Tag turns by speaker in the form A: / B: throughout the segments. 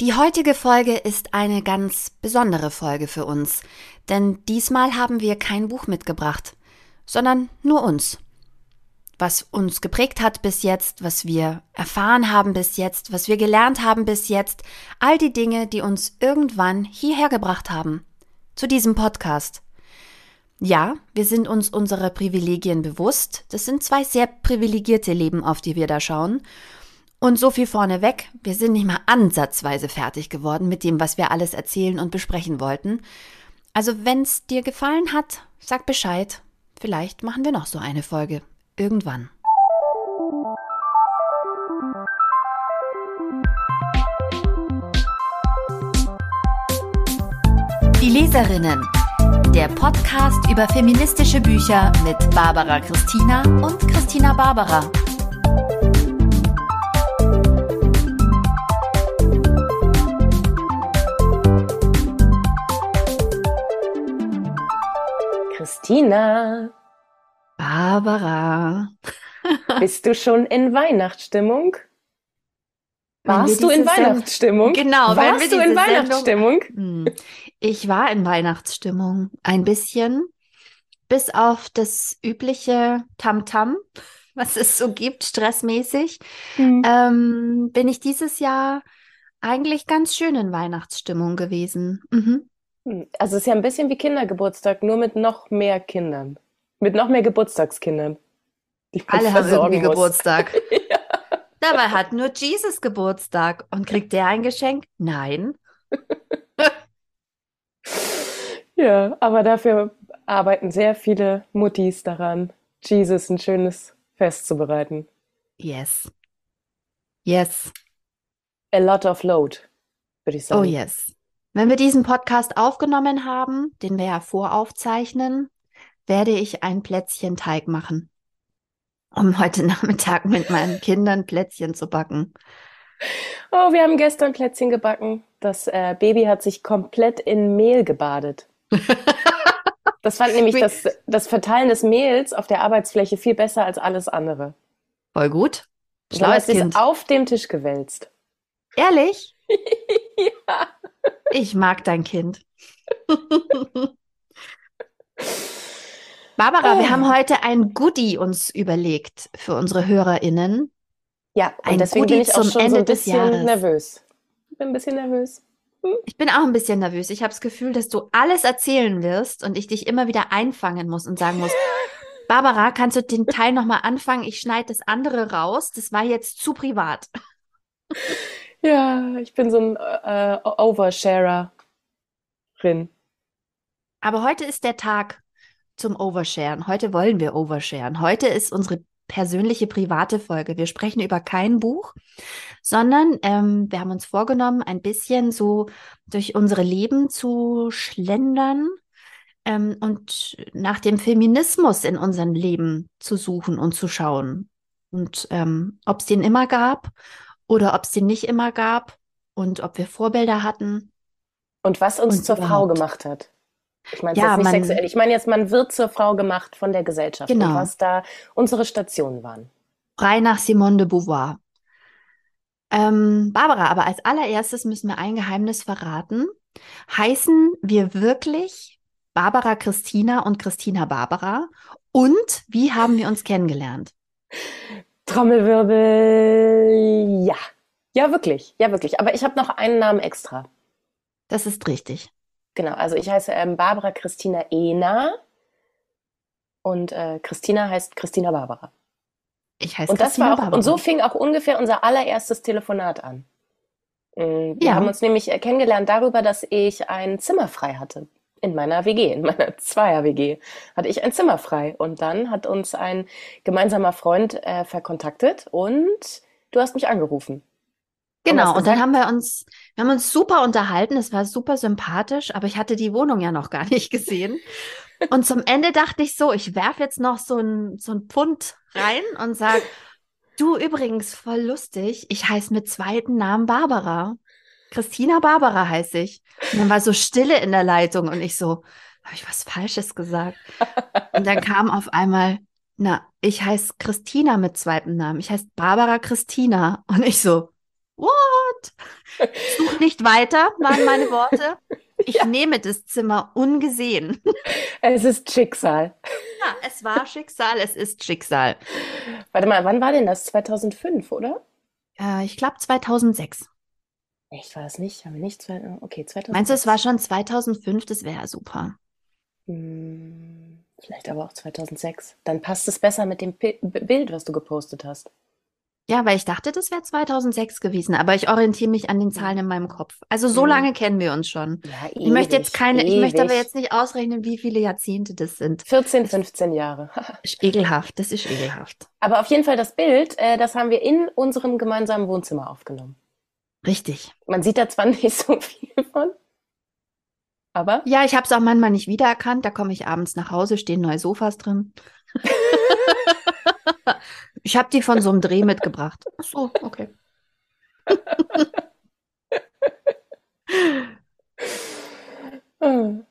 A: Die heutige Folge ist eine ganz besondere Folge für uns, denn diesmal haben wir kein Buch mitgebracht, sondern nur uns. Was uns geprägt hat bis jetzt, was wir erfahren haben bis jetzt, was wir gelernt haben bis jetzt, all die Dinge, die uns irgendwann hierher gebracht haben, zu diesem Podcast. Ja, wir sind uns unsere Privilegien bewusst. Das sind zwei sehr privilegierte Leben, auf die wir da schauen. Und so viel vorneweg, wir sind nicht mal ansatzweise fertig geworden mit dem, was wir alles erzählen und besprechen wollten. Also wenn's dir gefallen hat, sag Bescheid. Vielleicht machen wir noch so eine Folge. Irgendwann. Die Leserinnen. Der Podcast über feministische Bücher mit Barbara Christina und Christina Barbara.
B: Christina,
A: Barbara.
B: bist du schon in Weihnachtsstimmung? Warst du in Weihnachtsstimmung?
A: Genau,
B: Warst du in
A: Sendung-
B: Weihnachtsstimmung?
A: Hm. Ich war in Weihnachtsstimmung. Ein bisschen. Bis auf das übliche Tamtam, was es so gibt, stressmäßig, ähm, bin ich dieses Jahr eigentlich ganz schön in Weihnachtsstimmung gewesen. Mhm.
B: Hm, Also es ist ja ein bisschen wie Kindergeburtstag, nur mit noch mehr Kindern. Mit noch mehr Geburtstagskindern. Die man
A: Alle haben
B: versorgen
A: irgendwie
B: muss.
A: Geburtstag. Dabei hat nur Jesus Geburtstag. Und kriegt der ein Geschenk? Nein.
B: Ja, aber dafür arbeiten sehr viele Muttis daran, Jesus ein schönes Fest zu bereiten.
A: Yes. Yes.
B: A lot of load, würde ich sagen.
A: Oh yes. Wenn wir diesen Podcast aufgenommen haben, den wir ja voraufzeichnen, werde ich ein Plätzchen Teig machen, um heute Nachmittag mit meinen Kindern Plätzchen zu backen.
B: Oh, wir haben gestern Plätzchen gebacken. Das äh, Baby hat sich komplett in Mehl gebadet. Das fand nämlich das, das Verteilen des Mehls auf der Arbeitsfläche viel besser als alles andere.
A: Voll gut. Schlaues
B: sie es
A: Kind.
B: auf dem Tisch gewälzt.
A: Ehrlich?
B: Ja.
A: Ich mag dein Kind. Barbara, wir
B: Ah.
A: haben heute ein Goodie uns überlegt für unsere HörerInnen.
B: Ja, und
A: Ein
B: deswegen
A: Goodie
B: bin ich auch
A: zum
B: schon so
A: Ende
B: ein
A: des
B: bisschen
A: Jahres.
B: nervös. Bin ein bisschen nervös.
A: Ich bin auch ein bisschen nervös. Ich habe das Gefühl, dass du alles erzählen wirst und ich dich immer wieder einfangen muss und sagen muss, Barbara, kannst du den Teil nochmal anfangen? Ich schneide das andere raus. Das war jetzt zu privat.
B: Ja, ich bin so ein äh, Oversharer drin.
A: Aber heute ist der Tag zum Oversharen. Heute wollen wir oversharen. Heute ist unsere persönliche private Folge. Wir sprechen über kein Buch, sondern ähm, wir haben uns vorgenommen, ein bisschen so durch unsere Leben zu schlendern ähm, und nach dem Feminismus in unserem Leben zu suchen und zu schauen. Und ähm, ob es den immer gab oder ob es den nicht immer gab und ob wir Vorbilder hatten.
B: Und was uns
A: Und
B: zur Frau
A: überhaupt.
B: gemacht hat. Ich meine
A: Ja,
B: jetzt nicht
A: man-
B: sexuell. Ich meine jetzt, man wird zur Frau gemacht von der Gesellschaft. Und
A: Genau.
B: was da unsere Stationen waren.
A: Frei nach Simone de Beauvoir. Ähm, Barbara, aber als allererstes müssen wir ein Geheimnis verraten. Heißen wir wirklich Barbara Christina und Christina Barbara? Und wie haben wir uns kennengelernt?
B: Trommelwirbel. Ja. Ja, wirklich. Ja, wirklich. Aber ich habe noch einen Namen extra.
A: Das ist richtig.
B: Genau. Also ich heiße ähm, Barbara Christina Ena. Und äh, Christina heißt Christina Barbara.
A: Ich heiße
B: Und das
A: Christina
B: war auch,
A: Barbara.
B: und so fing auch ungefähr unser allererstes Telefonat an. Mm, Wir
A: Ja.
B: haben uns nämlich äh, kennengelernt darüber, dass ich ein Zimmer frei hatte. In meiner WG, in meiner Zweier-WG, hatte ich ein Zimmer frei. Und dann hat uns ein gemeinsamer Freund äh, verkontaktet und du hast mich angerufen.
A: Genau, und dann haben wir uns, wir haben uns super unterhalten, es war super sympathisch, aber ich hatte die Wohnung ja noch gar nicht gesehen. Und zum Ende dachte ich so, ich werfe jetzt noch so ein, so ein Pfund rein und sag, du übrigens, voll lustig, ich heiße mit zweiten Namen Barbara. Christina Barbara heiße ich. Und dann war so Stille in der Leitung und ich so, habe ich was Falsches gesagt? Und dann kam auf einmal, na, ich heiße Christina mit zweitem Namen. Ich heiße Barbara Christina. Und ich so, What? Such nicht weiter, waren meine Worte. Ich ja. nehme das Zimmer ungesehen.
B: Es ist Schicksal.
A: Ja, es war Schicksal, es ist Schicksal.
B: Warte mal, wann war denn das? 2005, oder?
A: Äh, ich glaube 2006.
B: Echt, war das nicht? Haben wir nicht? Okay, 2006.
A: Meinst du, es war schon 2005? Das wäre super.
B: Hm, vielleicht aber auch 2006. Dann passt es besser mit dem P Bild, was du gepostet hast.
A: Ja, weil ich dachte, das wäre 2006 gewesen, aber ich orientiere mich an den Zahlen in meinem Kopf. Also so mhm. lange kennen wir uns schon. Ja, ewig, ich möchte jetzt keine, ewig. ich möchte aber jetzt nicht ausrechnen, wie viele Jahrzehnte das sind.
B: 14, 15 Jahre.
A: ist ekelhaft, das ist ekelhaft.
B: Aber auf jeden Fall das Bild, äh, das haben wir in unserem gemeinsamen Wohnzimmer aufgenommen.
A: Richtig.
B: Man sieht da zwar nicht so viel von, aber.
A: Ja, ich habe es auch manchmal nicht wiedererkannt. Da komme ich abends nach Hause, stehen neue Sofas drin. ich habe die von so einem Dreh mitgebracht. Ach so, okay.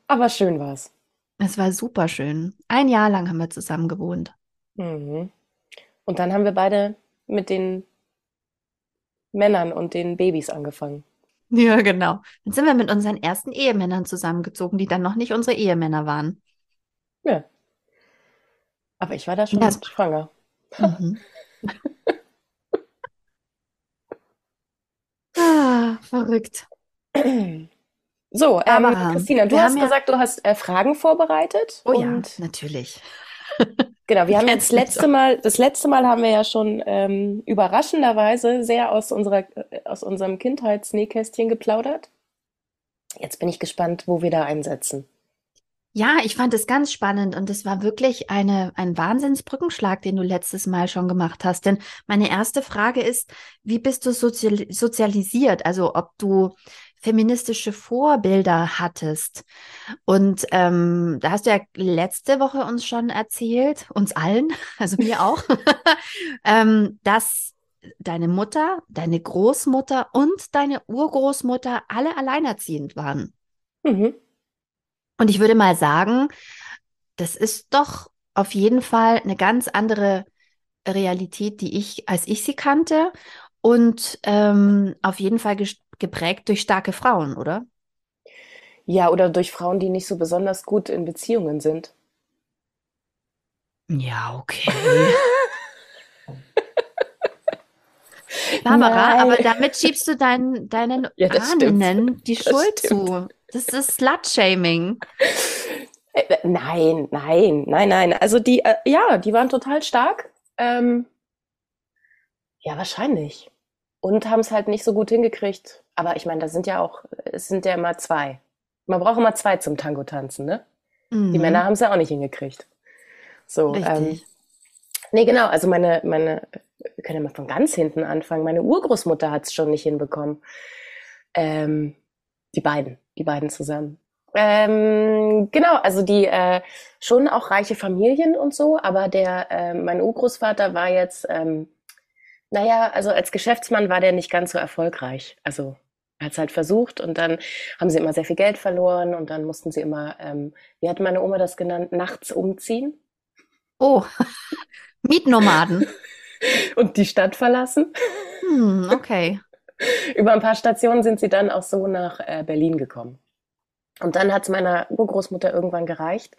B: Aber schön war's.
A: Es war super schön. Ein Jahr lang haben wir zusammen gewohnt.
B: Mhm. Und dann haben wir beide mit den Männern und den Babys angefangen.
A: Ja, genau. Dann sind wir mit unseren ersten Ehemännern zusammengezogen, die dann noch nicht unsere Ehemänner waren.
B: Ja. Aber ich war da schon ja. schwanger. Mhm.
A: ah, verrückt.
B: So, ähm, Christina, du hast gesagt, ja... du hast äh, Fragen vorbereitet.
A: Oh ja, natürlich.
B: Genau, wir haben jetzt letzte Mal, das letzte Mal haben wir ja schon ähm, überraschenderweise sehr aus unserer, äh, aus unserem Kindheitsnähkästchen geplaudert. Jetzt bin ich gespannt, wo wir da einsetzen.
A: Ja, ich fand es ganz spannend und es war wirklich eine, ein Wahnsinnsbrückenschlag, den du letztes Mal schon gemacht hast. Denn meine erste Frage ist, wie bist du sozial sozialisiert? Also ob du feministische Vorbilder hattest. Und ähm, da hast du ja letzte Woche uns schon erzählt, uns allen, also mir auch, ähm, dass deine Mutter, deine Großmutter und deine Urgroßmutter alle alleinerziehend waren. Mhm. Und ich würde mal sagen, das ist doch auf jeden Fall eine ganz andere Realität, die ich, als ich sie kannte. Und ähm, auf jeden Fall geprägt durch starke Frauen, oder?
B: Ja, oder durch Frauen, die nicht so besonders gut in Beziehungen sind.
A: Ja, okay. Barbara, Nein. aber damit schiebst du dein, deinen ja, Ahnen die das Schuld stimmt. zu. Das ist Slut-Shaming.
B: Äh, nein, nein, nein, nein. Also die, äh, ja, die waren total stark. Ähm, ja, wahrscheinlich. Und haben es halt nicht so gut hingekriegt, aber ich meine, da sind ja auch, es sind ja immer zwei. Man braucht immer zwei zum Tango tanzen, ne? Mhm. Die Männer haben es ja auch nicht hingekriegt. So, Richtig. Ähm, nee, genau, also meine, meine, wir können ja mal von ganz hinten anfangen. Meine Urgroßmutter hat es schon nicht hinbekommen. Ähm, die beiden, die beiden zusammen. Ähm, genau, also die äh, schon auch reiche Familien und so, aber der, äh, mein Urgroßvater war jetzt, ähm, naja, also als Geschäftsmann war der nicht ganz so erfolgreich. Also hat es halt versucht und dann haben sie immer sehr viel Geld verloren und dann mussten sie immer, ähm, wie hat meine Oma das genannt, nachts umziehen.
A: Oh, Mietnomaden.
B: und die Stadt verlassen.
A: Hm, okay.
B: Über ein paar Stationen sind sie dann auch so nach äh, Berlin gekommen. Und dann hat es meiner Urgroßmutter irgendwann gereicht,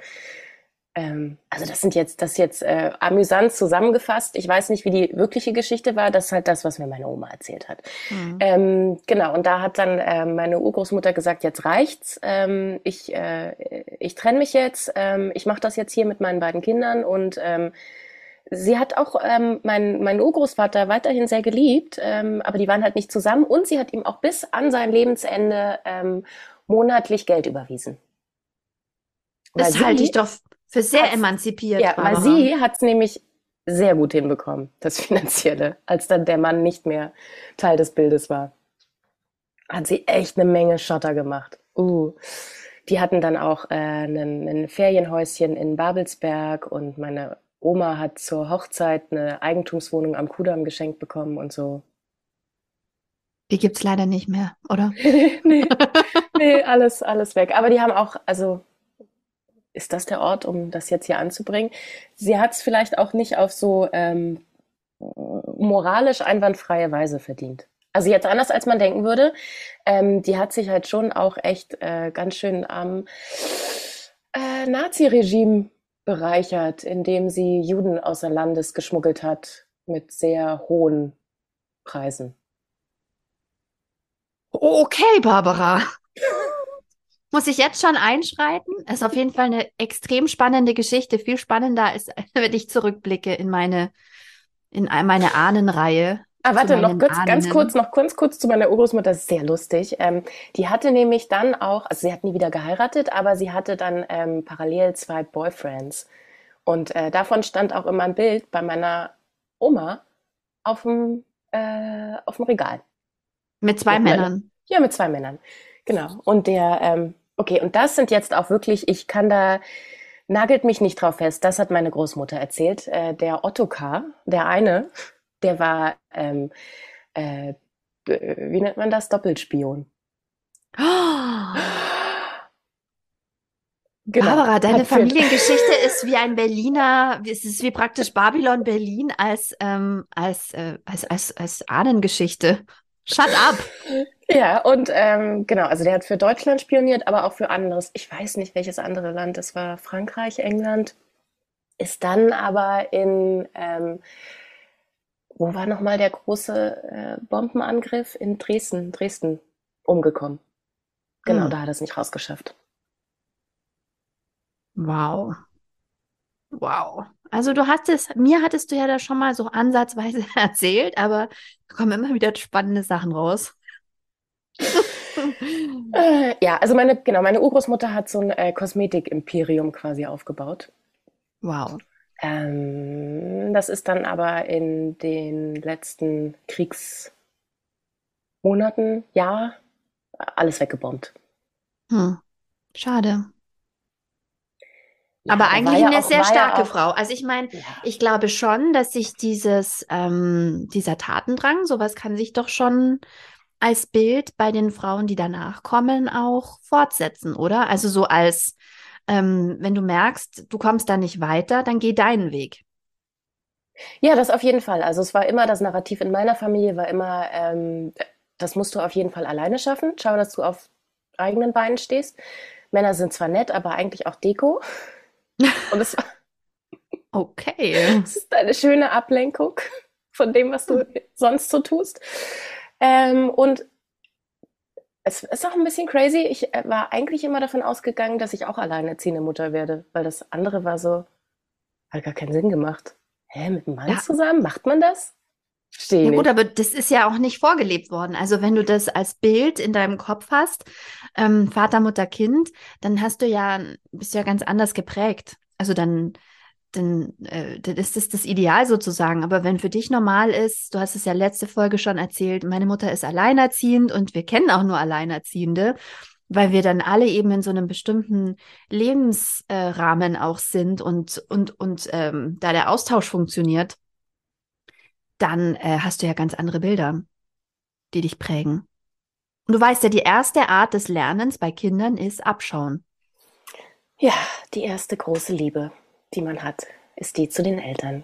B: ähm, also das sind jetzt, das ist jetzt äh, amüsant zusammengefasst. Ich weiß nicht, wie die wirkliche Geschichte war. Das ist halt das, was mir meine Oma erzählt hat. Mhm. Ähm, genau. Und da hat dann äh, meine Urgroßmutter gesagt: Jetzt reicht's. Ähm, ich äh, ich trenne mich jetzt. Ähm, ich mache das jetzt hier mit meinen beiden Kindern und ähm, Sie hat auch ähm, meinen mein Urgroßvater weiterhin sehr geliebt, ähm, aber die waren halt nicht zusammen und sie hat ihm auch bis an sein Lebensende ähm, monatlich Geld überwiesen.
A: Das halte ich doch für sehr emanzipiert.
B: Ja, weil sie hat es nämlich sehr gut hinbekommen, das Finanzielle, als dann der Mann nicht mehr Teil des Bildes war. Hat sie echt eine Menge Schotter gemacht. Uh. Die hatten dann auch äh, ein, ein Ferienhäuschen in Babelsberg und meine Oma hat zur Hochzeit eine Eigentumswohnung am Kudamm geschenkt bekommen und so.
A: Die gibt's leider nicht mehr, oder?
B: nee, nee, alles, alles weg. Aber die haben auch, also ist das der Ort, um das jetzt hier anzubringen? Sie hat es vielleicht auch nicht auf so ähm, moralisch einwandfreie Weise verdient. Also jetzt anders, als man denken würde. Ähm, die hat sich halt schon auch echt äh, ganz schön am äh, Nazi-Regime bereichert, indem sie Juden außer Landes geschmuggelt hat mit sehr hohen Preisen.
A: Okay, Barbara. Muss ich jetzt schon einschreiten? Es ist auf jeden Fall eine extrem spannende Geschichte. Viel spannender ist, wenn ich zurückblicke in meine, in meine Ahnenreihe.
B: Ah, warte, noch kurz, Ahnen. ganz kurz, noch ganz kurz zu meiner Urgroßmutter, das ist sehr lustig. Ähm, die hatte nämlich dann auch, also sie hat nie wieder geheiratet, aber sie hatte dann ähm, parallel zwei Boyfriends. Und äh, davon stand auch immer ein Bild bei meiner Oma auf dem, äh, auf dem Regal.
A: Mit zwei mit Männern.
B: Ja, mit zwei Männern. Genau. Und der, ähm, okay, und das sind jetzt auch wirklich, ich kann da, nagelt mich nicht drauf fest, das hat meine Großmutter erzählt. Äh, der Ottokar, der eine, der war, ähm, äh, wie nennt man das? Doppelspion. Oh.
A: Genau. Barbara, deine Familiengeschichte ist wie ein Berliner, es ist wie praktisch Babylon Berlin als, ähm, als, äh, als, als, als Ahnengeschichte. Shut up!
B: Ja, und ähm, genau, also der hat für Deutschland spioniert, aber auch für anderes. Ich weiß nicht, welches andere Land. Das war Frankreich, England. Ist dann aber in ähm, wo war nochmal der große äh, Bombenangriff? In Dresden, Dresden umgekommen. Genau, hm. da hat er es nicht rausgeschafft.
A: Wow. Wow. Also du hattest, mir hattest du ja da schon mal so ansatzweise erzählt, aber da kommen immer wieder spannende Sachen raus.
B: äh, ja, also meine, genau, meine Urgroßmutter hat so ein äh, Kosmetik-Imperium quasi aufgebaut.
A: Wow.
B: Ähm, das ist dann aber in den letzten Kriegsmonaten, Jahr, alles weggebombt.
A: Hm. Schade. Ja, aber eigentlich ja eine auch, sehr starke ja Frau. Also ich meine, ich glaube schon, dass sich dieses, ähm, dieser Tatendrang, sowas kann sich doch schon als Bild bei den Frauen, die danach kommen, auch fortsetzen, oder? Also so als ähm, wenn du merkst, du kommst da nicht weiter, dann geh deinen Weg.
B: Ja, das auf jeden Fall. Also es war immer das Narrativ in meiner Familie war immer, ähm, das musst du auf jeden Fall alleine schaffen. Schau, dass du auf eigenen Beinen stehst. Männer sind zwar nett, aber eigentlich auch Deko. Und es war
A: okay.
B: Es ist eine schöne Ablenkung von dem, was du sonst so tust. Ähm, und es ist auch ein bisschen crazy. Ich äh, war eigentlich immer davon ausgegangen, dass ich auch alleinerziehende Mutter werde, weil das andere war so, hat gar keinen Sinn gemacht. Hä, mit einem Mann ja. zusammen? Macht man das?
A: Verstehe ja, gut, aber das ist ja auch nicht vorgelebt worden. Also wenn du das als Bild in deinem Kopf hast, ähm, Vater, Mutter, Kind, dann hast du ja, bist du ja ganz anders geprägt. Also dann dann, äh, dann ist das das Ideal sozusagen. Aber wenn für dich normal ist, du hast es ja letzte Folge schon erzählt, meine Mutter ist alleinerziehend und wir kennen auch nur Alleinerziehende, weil wir dann alle eben in so einem bestimmten Lebensrahmen äh, auch sind und, und, und ähm, da der Austausch funktioniert, dann äh, hast du ja ganz andere Bilder, die dich prägen. Und du weißt ja, die erste Art des Lernens bei Kindern ist Abschauen.
B: Ja, die erste große Liebe die man hat, ist die zu den Eltern.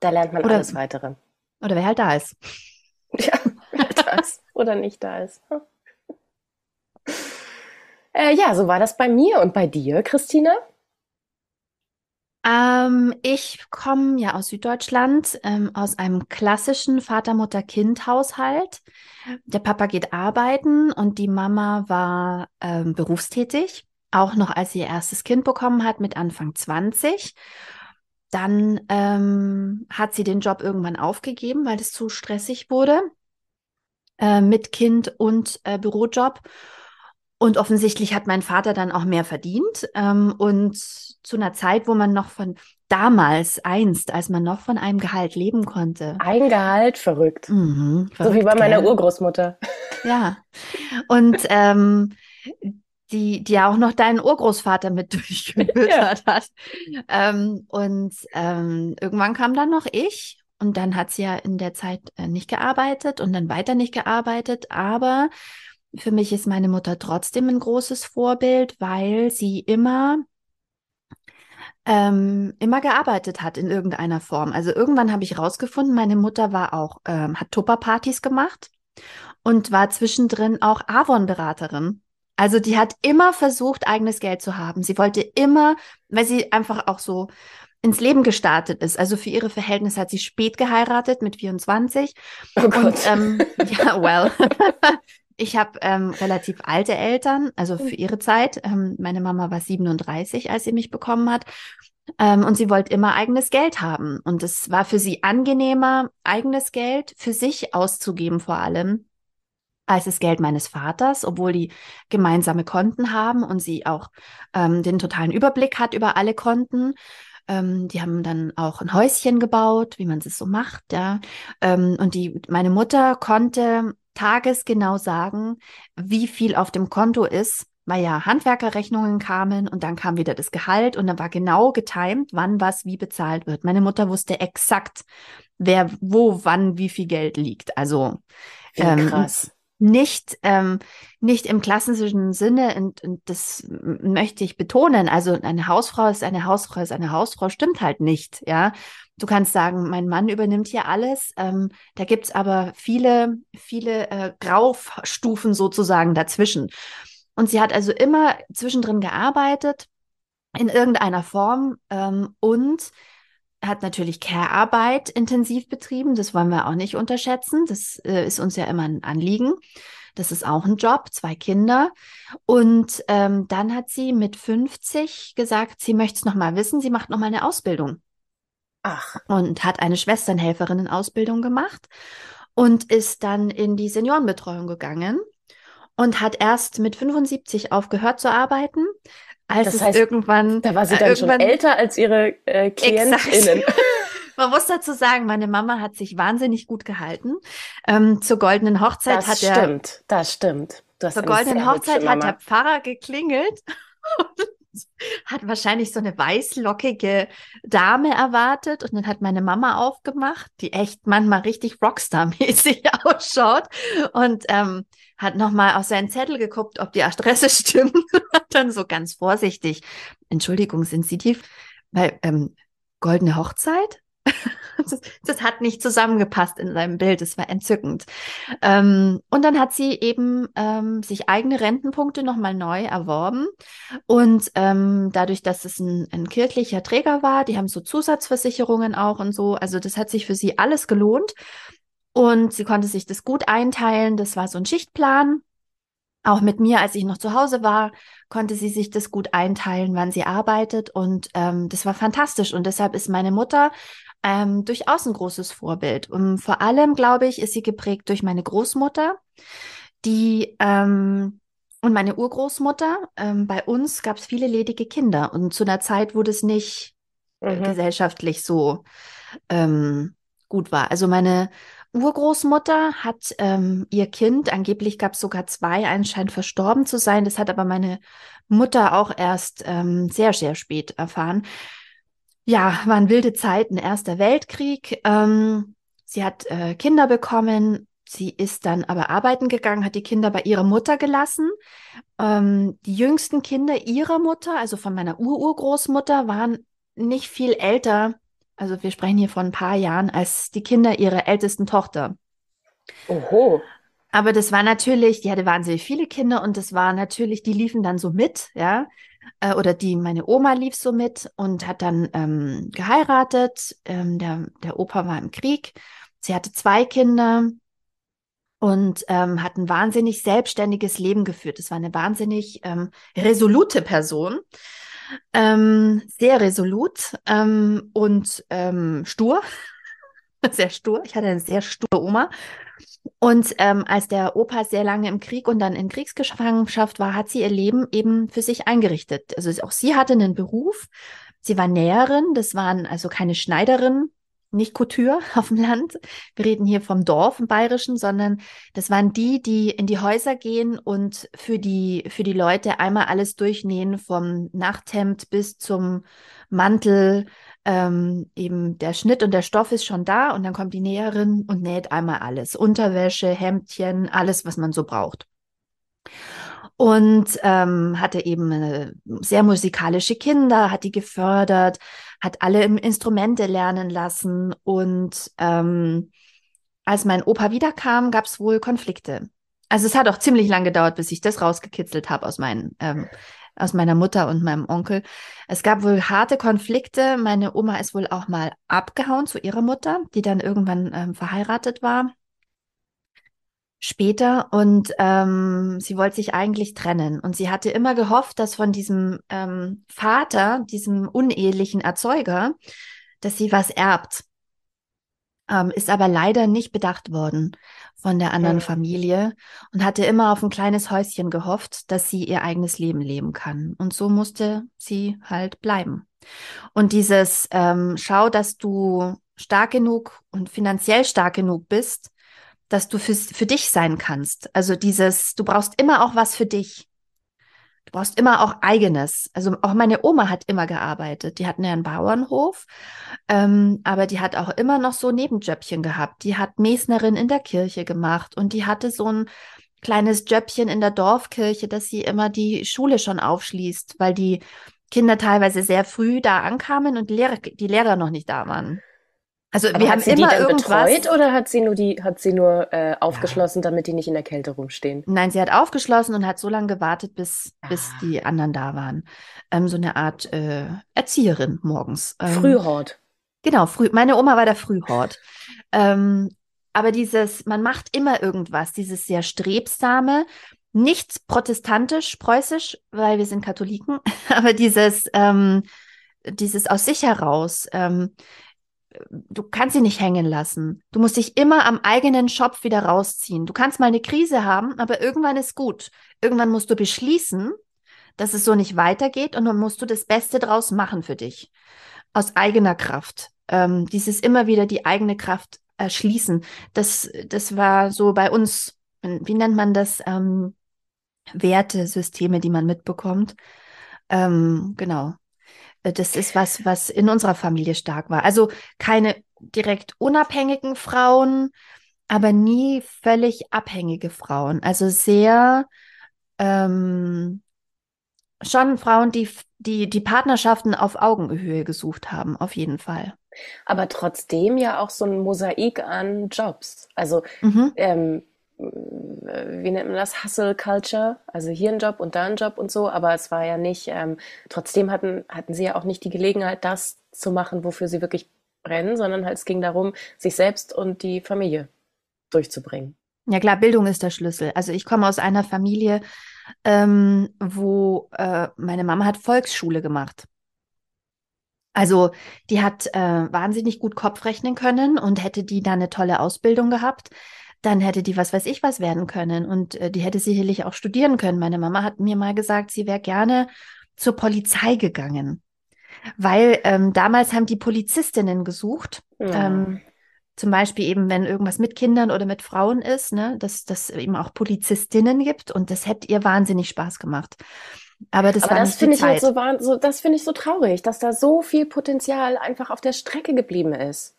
B: Da lernt man oder, alles weitere.
A: Oder wer halt da ist.
B: Ja, wer halt da ist oder nicht da ist. Äh, ja, so war das bei mir und bei dir, Christina?
A: Ähm, ich komme ja aus Süddeutschland, ähm, aus einem klassischen Vater-Mutter-Kind-Haushalt. Der Papa geht arbeiten und die Mama war ähm, berufstätig auch noch als sie ihr erstes Kind bekommen hat mit Anfang 20. Dann ähm, hat sie den Job irgendwann aufgegeben, weil es zu stressig wurde äh, mit Kind und äh, Bürojob. Und offensichtlich hat mein Vater dann auch mehr verdient. Ähm, und zu einer Zeit, wo man noch von damals, einst, als man noch von einem Gehalt leben konnte.
B: Ein Gehalt, verrückt. Mhm, verrückt so wie bei meiner Urgroßmutter.
A: Ja. Und ähm, die, die ja auch noch deinen Urgroßvater mit durchgefüttert ja. hat. Ähm, und ähm, irgendwann kam dann noch ich und dann hat sie ja in der Zeit äh, nicht gearbeitet und dann weiter nicht gearbeitet. Aber für mich ist meine Mutter trotzdem ein großes Vorbild, weil sie immer ähm, immer gearbeitet hat in irgendeiner Form. Also irgendwann habe ich rausgefunden, meine Mutter war auch, ähm, hat Tupperpartys gemacht und war zwischendrin auch Avon-Beraterin. Also die hat immer versucht, eigenes Geld zu haben. Sie wollte immer, weil sie einfach auch so ins Leben gestartet ist. Also für ihre Verhältnisse hat sie spät geheiratet mit 24. Oh Gott. Und ähm, ja, well. ich habe ähm, relativ alte Eltern, also für ihre Zeit. Ähm, meine Mama war 37, als sie mich bekommen hat. Ähm, und sie wollte immer eigenes Geld haben. Und es war für sie angenehmer, eigenes Geld für sich auszugeben vor allem, als das Geld meines Vaters, obwohl die gemeinsame Konten haben und sie auch ähm, den totalen Überblick hat über alle Konten. Ähm, die haben dann auch ein Häuschen gebaut, wie man es so macht, ja. Ähm, und die, meine Mutter konnte tagesgenau sagen, wie viel auf dem Konto ist, weil ja Handwerkerrechnungen kamen und dann kam wieder das Gehalt und dann war genau getimt, wann was wie bezahlt wird. Meine Mutter wusste exakt, wer wo wann wie viel Geld liegt. Also ähm, krass nicht, ähm, nicht im klassischen Sinne, und, und das möchte ich betonen. Also eine Hausfrau ist eine Hausfrau ist eine Hausfrau, stimmt halt nicht, ja. Du kannst sagen, mein Mann übernimmt hier alles. Ähm, da gibt's aber viele, viele äh, Graustufen sozusagen dazwischen. Und sie hat also immer zwischendrin gearbeitet in irgendeiner Form ähm, und hat natürlich Care-Arbeit intensiv betrieben. Das wollen wir auch nicht unterschätzen. Das äh, ist uns ja immer ein Anliegen. Das ist auch ein Job, zwei Kinder. Und ähm, dann hat sie mit 50 gesagt, sie möchte es nochmal wissen. Sie macht nochmal eine Ausbildung. Ach. Und hat eine Schwesternhelferinnen-Ausbildung gemacht und ist dann in die Seniorenbetreuung gegangen und hat erst mit 75 aufgehört zu arbeiten, als das heißt, irgendwann.
B: Da war sie dann schon älter als ihre äh, KlientInnen.
A: Man muss dazu sagen, meine Mama hat sich wahnsinnig gut gehalten. Ähm, zur goldenen Hochzeit
B: das
A: hat
B: er. Das stimmt, das stimmt.
A: zur goldenen Hochzeit hat der Pfarrer geklingelt. hat wahrscheinlich so eine weißlockige Dame erwartet und dann hat meine Mama aufgemacht, die echt manchmal richtig Rockstar-mäßig ausschaut und ähm, hat nochmal auf seinen Zettel geguckt, ob die Adresse stimmt. hat dann so ganz vorsichtig, Entschuldigung, sind Sie die, weil ähm, goldene Hochzeit? das, das, hat nicht zusammengepasst in seinem Bild. Es war entzückend. Ähm, und dann hat sie eben ähm, sich eigene Rentenpunkte nochmal neu erworben. Und ähm, dadurch, dass es ein, ein kirchlicher Träger war, die haben so Zusatzversicherungen auch und so. Also das hat sich für sie alles gelohnt. Und sie konnte sich das gut einteilen. Das war so ein Schichtplan. Auch mit mir, als ich noch zu Hause war, konnte sie sich das gut einteilen, wann sie arbeitet. Und ähm, das war fantastisch. Und deshalb ist meine Mutter ähm, durchaus ein großes Vorbild. Und vor allem, glaube ich, ist sie geprägt durch meine Großmutter, die ähm, und meine Urgroßmutter. Ähm, bei uns gab es viele ledige Kinder. Und zu einer Zeit, wo das nicht äh, mhm. gesellschaftlich so ähm, gut war. Also meine Urgroßmutter hat ähm, ihr Kind, angeblich gab es sogar zwei, einen scheint verstorben zu sein. Das hat aber meine Mutter auch erst ähm, sehr, sehr spät erfahren. Ja, waren wilde Zeiten, Erster Weltkrieg. Ähm, sie hat äh, Kinder bekommen. Sie ist dann aber arbeiten gegangen, hat die Kinder bei ihrer Mutter gelassen. Ähm, die jüngsten Kinder ihrer Mutter, also von meiner Ururgroßmutter, waren nicht viel älter also wir sprechen hier von ein paar Jahren, als die Kinder ihrer ältesten Tochter.
B: Oho.
A: Aber das war natürlich, die hatte wahnsinnig viele Kinder und das war natürlich, die liefen dann so mit, ja. Äh, oder die, meine Oma lief so mit und hat dann ähm, geheiratet. Ähm, der, der Opa war im Krieg. Sie hatte zwei Kinder und ähm, hat ein wahnsinnig selbstständiges Leben geführt. Es war eine wahnsinnig ähm, resolute Person ähm, sehr resolut ähm, und ähm, stur. sehr stur. Ich hatte eine sehr sture Oma. Und ähm, als der Opa sehr lange im Krieg und dann in Kriegsgefangenschaft war, hat sie ihr Leben eben für sich eingerichtet. Also auch sie hatte einen Beruf. Sie war Näherin, das waren also keine Schneiderin, nicht Couture auf dem Land. Wir reden hier vom Dorf im Bayerischen, sondern das waren die, die in die Häuser gehen und für die, für die Leute einmal alles durchnähen, vom Nachthemd bis zum Mantel. Ähm, eben der Schnitt und der Stoff ist schon da und dann kommt die Näherin und näht einmal alles. Unterwäsche, Hemdchen, alles, was man so braucht. Und ähm, hatte eben äh, sehr musikalische Kinder, hat die gefördert, hat alle Instrumente lernen lassen und ähm, als mein Opa wiederkam, gab es wohl Konflikte. Also es hat auch ziemlich lang gedauert, bis ich das rausgekitzelt habe aus meinen ähm, aus meiner Mutter und meinem Onkel. Es gab wohl harte Konflikte. Meine Oma ist wohl auch mal abgehauen zu ihrer Mutter, die dann irgendwann ähm, verheiratet war später und ähm, sie wollte sich eigentlich trennen und sie hatte immer gehofft, dass von diesem ähm, Vater, diesem unehelichen Erzeuger, dass sie was erbt. Ähm, ist aber leider nicht bedacht worden von der anderen okay. Familie und hatte immer auf ein kleines Häuschen gehofft, dass sie ihr eigenes Leben leben kann. Und so musste sie halt bleiben. Und dieses ähm, Schau, dass du stark genug und finanziell stark genug bist, dass du für, für dich sein kannst. Also dieses, du brauchst immer auch was für dich. Du brauchst immer auch eigenes. Also auch meine Oma hat immer gearbeitet. Die hatten ja einen Bauernhof, ähm, aber die hat auch immer noch so Nebenjöppchen gehabt. Die hat Mesnerin in der Kirche gemacht und die hatte so ein kleines Jöppchen in der Dorfkirche, dass sie immer die Schule schon aufschließt, weil die Kinder teilweise sehr früh da ankamen und die Lehrer, die Lehrer noch nicht da waren.
B: Also Aber wir haben sie immer die dann irgendwas. Betreut oder hat sie nur die, hat sie nur äh, aufgeschlossen, ja. damit die nicht in der Kälte rumstehen?
A: Nein, sie hat aufgeschlossen und hat so lange gewartet, bis, ah. bis die anderen da waren. Ähm, so eine Art äh, Erzieherin morgens.
B: Ähm, Frühhort.
A: Genau, früh. Meine Oma war der Frühhort. ähm, aber dieses, man macht immer irgendwas, dieses sehr strebsame, nicht protestantisch, preußisch, weil wir sind Katholiken, aber dieses, ähm, dieses aus sich heraus. Ähm, du kannst sie nicht hängen lassen. Du musst dich immer am eigenen Schopf wieder rausziehen. Du kannst mal eine Krise haben, aber irgendwann ist gut. Irgendwann musst du beschließen, dass es so nicht weitergeht und dann musst du das Beste draus machen für dich. Aus eigener Kraft. Ähm, dieses immer wieder die eigene Kraft erschließen. Das, das war so bei uns, wie nennt man das? Ähm, Wertesysteme, die man mitbekommt. Ähm, genau. Äh, das ist was, was in unserer Familie stark war. Also keine direkt unabhängigen Frauen, aber nie völlig abhängige Frauen. Also sehr ähm, schon Frauen, die, die die Partnerschaften auf Augenhöhe gesucht haben, auf jeden Fall.
B: Aber trotzdem ja auch so ein Mosaik an Jobs. Also mhm. ähm, wie nennt man das, Hustle Culture, also hier ein Job und da ein Job und so, aber es war ja nicht, ähm, trotzdem hatten, hatten sie ja auch nicht die Gelegenheit, das zu machen, wofür sie wirklich brennen, sondern halt, es ging darum, sich selbst und die Familie durchzubringen.
A: Ja klar, Bildung ist der Schlüssel. Also ich komme aus einer Familie, ähm, wo äh, meine Mama hat Volksschule gemacht. Also die hat äh, wahnsinnig gut Kopf rechnen können und hätte die da eine tolle Ausbildung gehabt, dann hätte die was weiß ich was werden können und äh, die hätte sicherlich auch studieren können. Meine Mama hat mir mal gesagt, sie wäre gerne zur Polizei gegangen, weil ähm, damals haben die Polizistinnen gesucht. Ja. Ähm, zum Beispiel eben, wenn irgendwas mit Kindern oder mit Frauen ist, ne, dass das eben auch Polizistinnen gibt und das hätte ihr wahnsinnig Spaß gemacht. Aber das, Aber
B: das finde ich halt so, so, das finde ich so traurig, dass da so viel Potenzial einfach auf der Strecke geblieben ist.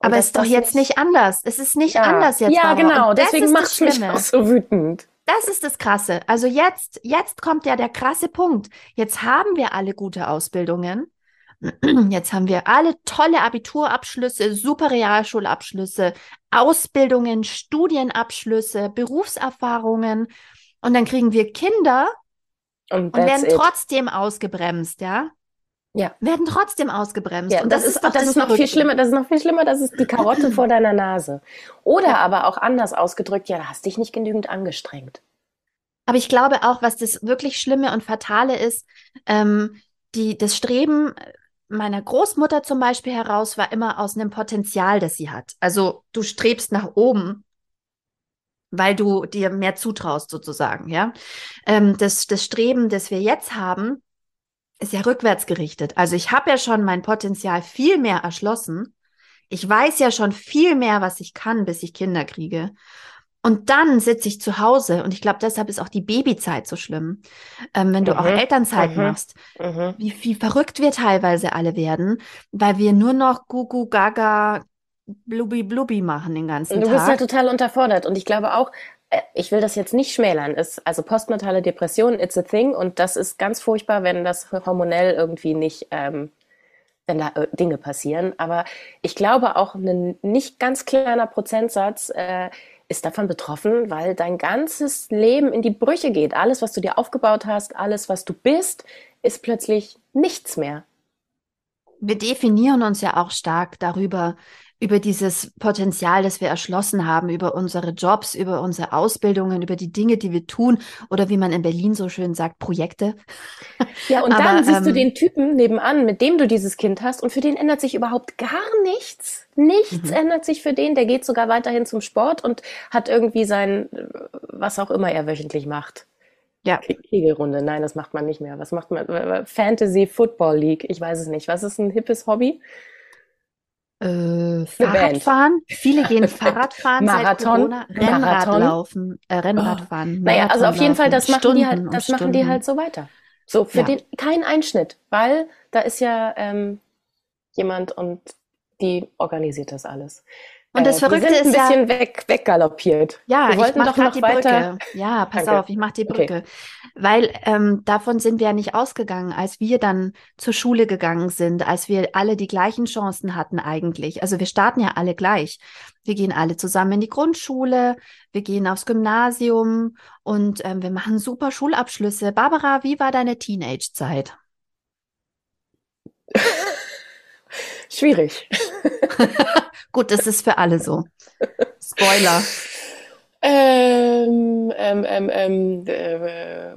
A: Aber es ist doch jetzt nicht, anders. Es ist nicht ja. anders jetzt.
B: Ja, genau. Deswegen macht es mich auch so wütend.
A: Das ist das Krasse. Also jetzt, jetzt kommt ja der krasse Punkt. Jetzt haben wir alle gute Ausbildungen. Jetzt haben wir alle tolle Abiturabschlüsse, super Realschulabschlüsse, Ausbildungen, Studienabschlüsse, Berufserfahrungen. Und dann kriegen wir Kinder und, und werden it. trotzdem ausgebremst, ja?
B: Ja.
A: Werden trotzdem ausgebremst.
B: Ja, und das, das ist, das, das ist noch viel schlimmer. Das ist noch viel schlimmer. Das ist die Karotte vor deiner Nase. Oder ja. aber auch anders ausgedrückt, ja, da hast dich nicht genügend angestrengt.
A: Aber ich glaube auch, was das wirklich Schlimme und Fatale ist, ähm, die, das Streben meiner Großmutter zum Beispiel heraus war immer aus einem Potenzial, das sie hat. Also du strebst nach oben, weil du dir mehr zutraust sozusagen, ja. Ähm, das, das Streben, das wir jetzt haben, ist ja rückwärts gerichtet. Also ich habe ja schon mein Potenzial viel mehr erschlossen. Ich weiß ja schon viel mehr, was ich kann, bis ich Kinder kriege. Und dann sitze ich zu Hause und ich glaube, deshalb ist auch die Babyzeit so schlimm, ähm, wenn du mhm. auch Elternzeit mhm. machst. Mhm. Wie, wie verrückt wir teilweise alle werden, weil wir nur noch Gugu Gaga Blubbi Blubbi machen den ganzen
B: du
A: Tag.
B: Du bist ja total unterfordert und ich glaube auch, ich will das jetzt nicht schmälern, ist also postnatale Depression, it's a thing und das ist ganz furchtbar, wenn das hormonell irgendwie nicht, ähm, wenn da äh, Dinge passieren. Aber ich glaube auch ein nicht ganz kleiner Prozentsatz äh, ist davon betroffen, weil dein ganzes Leben in die Brüche geht. Alles, was du dir aufgebaut hast, alles, was du bist, ist plötzlich nichts mehr.
A: Wir definieren uns ja auch stark darüber, über dieses Potenzial, das wir erschlossen haben, über unsere Jobs, über unsere Ausbildungen, über die Dinge, die wir tun oder wie man in Berlin so schön sagt, Projekte.
B: Ja, und Aber, dann siehst ähm, du den Typen nebenan, mit dem du dieses Kind hast und für den ändert sich überhaupt gar nichts. Nichts mhm. ändert sich für den. Der geht sogar weiterhin zum Sport und hat irgendwie sein, was auch immer er wöchentlich macht. Ja. Kegelrunde. Nein, das macht man nicht mehr. Was macht man? Fantasy Football League. Ich weiß es nicht. Was ist ein hippes Hobby?
A: Äh, Fahrradfahren. Viele gehen Fahrradfahren
B: Marathon,
A: seit Corona. Rennradlaufen, äh, Rennradfahren.
B: Oh. Naja, also auf jeden Fall, das machen die halt, das machen die halt so weiter. So, für ja. den kein Einschnitt, weil da ist ja ähm, jemand und die organisiert das alles.
A: Und das äh, Verrückte
B: ist
A: ein
B: bisschen ja, weg, weggaloppiert.
A: Ja, wir wollten doch noch die weiter. Brücke. Ja, pass Danke. auf, ich mache die Brücke. Okay. Weil ähm, davon sind wir ja nicht ausgegangen, als wir dann zur Schule gegangen sind, als wir alle die gleichen Chancen hatten eigentlich. Also wir starten ja alle gleich. Wir gehen alle zusammen in die Grundschule, wir gehen aufs Gymnasium und ähm, wir machen super Schulabschlüsse. Barbara, wie war deine Teenage-Zeit?
B: Schwierig.
A: Gut, das ist für alle so. Spoiler.
B: Ähm, ähm, ähm, ähm äh,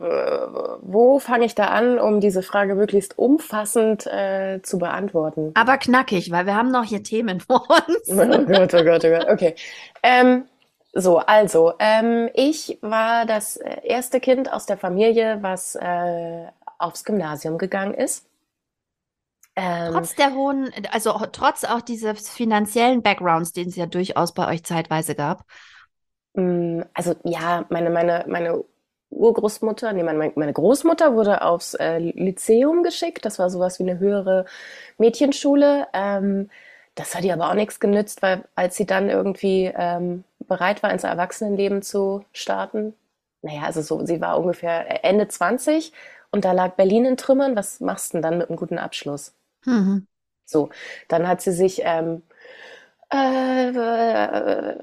B: wo fange ich da an, um diese Frage möglichst umfassend äh, zu beantworten?
A: Aber knackig, weil wir haben noch hier Themen vor uns.
B: Oh Gott, oh Gott, oh Gott. Okay. Ähm, so, also, ähm, ich war das erste Kind aus der Familie, was äh, aufs Gymnasium gegangen ist.
A: Ähm, trotz der hohen, also trotz auch dieses finanziellen Backgrounds, den es ja durchaus bei euch zeitweise gab.
B: Mm, also ja, meine, meine, meine Urgroßmutter, nee, meine, meine Großmutter wurde aufs äh, Lyzeum geschickt. Das war sowas wie eine höhere Mädchenschule. Ähm, das hat ihr aber auch nichts genützt, weil als sie dann irgendwie ähm, bereit war, ins Erwachsenenleben zu starten, naja, also so, sie war ungefähr Ende 20 und da lag Berlin in Trümmern. Was machst du denn dann mit einem guten Abschluss? Mhm. So, dann hat sie sich, ähm, äh, äh,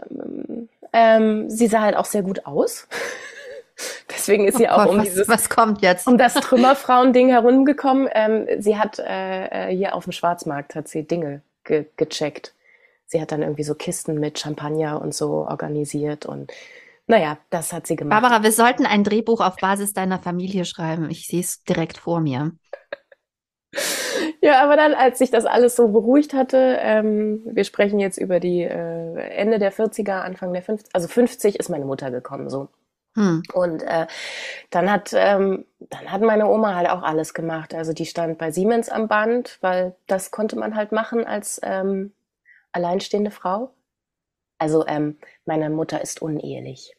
B: ähm, sie sah halt auch sehr gut aus. Deswegen ist sie oh auch Gott, um
A: was,
B: dieses,
A: was kommt jetzt?
B: um das Trümmerfrauen-Ding herumgekommen. Ähm, sie hat äh, äh, hier auf dem Schwarzmarkt hat sie Dinge ge gecheckt. Sie hat dann irgendwie so Kisten mit Champagner und so organisiert und naja, das hat sie gemacht.
A: Barbara, wir sollten ein Drehbuch auf Basis deiner Familie schreiben. Ich sehe es direkt vor mir.
B: Ja, aber dann, als sich das alles so beruhigt hatte, ähm, wir sprechen jetzt über die äh, Ende der 40er, Anfang der 50 also 50 ist meine Mutter gekommen, so. Hm. Und äh, dann hat ähm, dann hat meine Oma halt auch alles gemacht. Also die stand bei Siemens am Band, weil das konnte man halt machen als ähm, alleinstehende Frau. Also ähm, meine Mutter ist unehelich.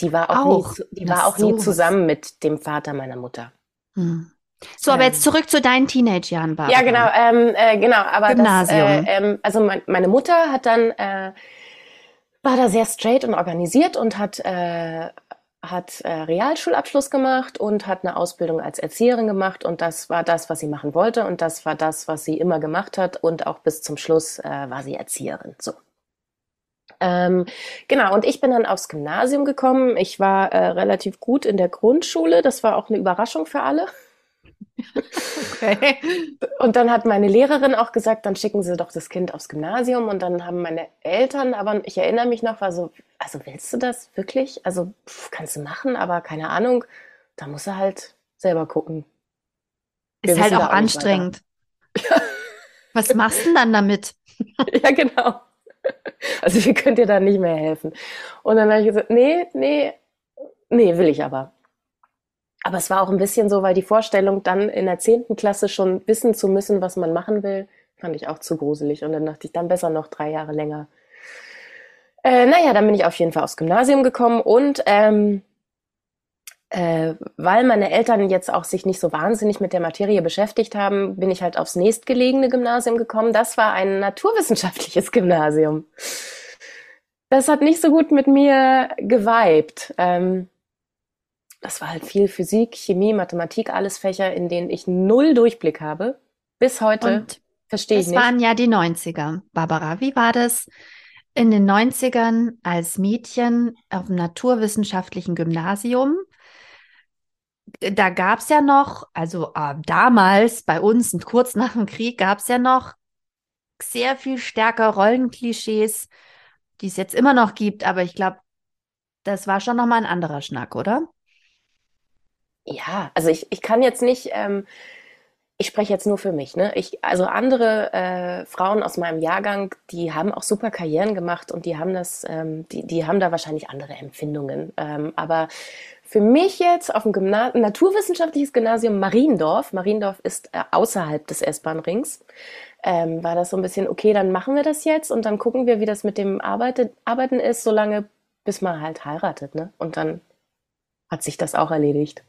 B: Die war auch, auch. nie, die war auch nie zusammen mit dem Vater meiner Mutter. Hm.
A: So, aber jetzt zurück zu deinen Teenage-Jahren,
B: Barbara. Ja, genau, ähm, äh, genau. Aber Gymnasium. Das, äh, ähm, also mein, meine Mutter hat dann äh, war da sehr straight und organisiert und hat äh, hat äh, Realschulabschluss gemacht und hat eine Ausbildung als Erzieherin gemacht und das war das, was sie machen wollte und das war das, was sie immer gemacht hat und auch bis zum Schluss äh, war sie Erzieherin. So. Ähm, genau, und ich bin dann aufs Gymnasium gekommen. Ich war äh, relativ gut in der Grundschule. Das war auch eine Überraschung für alle. Okay. Und dann hat meine Lehrerin auch gesagt, dann schicken Sie doch das Kind aufs Gymnasium. Und dann haben meine Eltern, aber ich erinnere mich noch, war so, also willst du das wirklich? Also pff, kannst du machen, aber keine Ahnung. Da muss er halt selber gucken.
A: Wir Ist halt auch, auch anstrengend. Was machst du denn dann damit?
B: ja, genau. Also wir könnt dir da nicht mehr helfen. Und dann habe ich gesagt, nee, nee, nee, will ich aber. Aber es war auch ein bisschen so, weil die Vorstellung, dann in der zehnten Klasse schon wissen zu müssen, was man machen will, fand ich auch zu gruselig. Und dann dachte ich, dann besser noch drei Jahre länger. Äh, naja, dann bin ich auf jeden Fall aufs Gymnasium gekommen und ähm, äh, weil meine Eltern jetzt auch sich nicht so wahnsinnig mit der Materie beschäftigt haben, bin ich halt aufs nächstgelegene Gymnasium gekommen. Das war ein naturwissenschaftliches Gymnasium. das hat nicht so gut mit mir geweibt. Ähm, das war halt viel Physik, Chemie, Mathematik, alles Fächer, in denen ich null Durchblick habe. Bis heute verstehe ich
A: Das
B: nicht.
A: waren ja die 90er. Barbara, wie war das in den 90ern als Mädchen auf dem naturwissenschaftlichen Gymnasium? Da gab es ja noch, also äh, damals bei uns und kurz nach dem Krieg gab es ja noch sehr viel stärker Rollenklischees, die es jetzt immer noch gibt, aber ich glaube, das war schon nochmal ein anderer Schnack, oder?
B: Ja, also ich, ich kann jetzt nicht, ähm, ich spreche jetzt nur für mich, ne? Ich, also andere äh, Frauen aus meinem Jahrgang, die haben auch super Karrieren gemacht und die haben das, ähm, die, die haben da wahrscheinlich andere Empfindungen. Ähm, aber für mich jetzt auf dem Gymna naturwissenschaftliches Gymnasium Mariendorf, Mariendorf ist äh, außerhalb des S-Bahn-Rings, ähm, war das so ein bisschen, okay, dann machen wir das jetzt und dann gucken wir, wie das mit dem Arbeitet, Arbeiten ist, solange bis man halt heiratet, ne? Und dann hat sich das auch erledigt.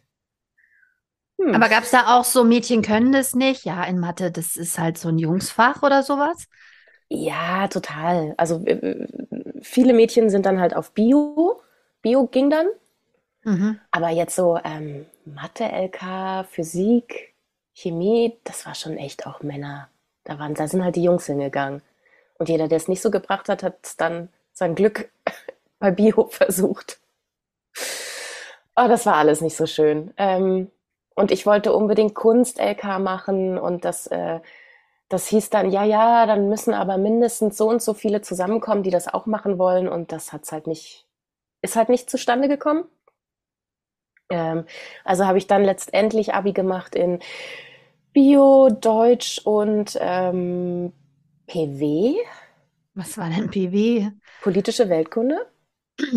B: Hm.
A: Aber gab es da auch so, Mädchen können das nicht? Ja, in Mathe, das ist halt so ein Jungsfach oder sowas?
B: Ja, total. Also äh, viele Mädchen sind dann halt auf Bio. Bio ging dann.
A: Mhm.
B: Aber jetzt so ähm, Mathe, LK, Physik, Chemie, das war schon echt auch Männer. Da waren, da sind halt die Jungs hingegangen. Und jeder, der es nicht so gebracht hat, hat dann sein Glück bei Bio versucht. Oh, das war alles nicht so schön. Ähm, und ich wollte unbedingt Kunst-LK machen und das, äh, das hieß dann, ja, ja, dann müssen aber mindestens so und so viele zusammenkommen, die das auch machen wollen. Und das hat's halt nicht, ist halt nicht zustande gekommen. Ähm, also habe ich dann letztendlich Abi gemacht in Bio, Deutsch und ähm, PW,
A: Was war denn PW?
B: politische Weltkunde.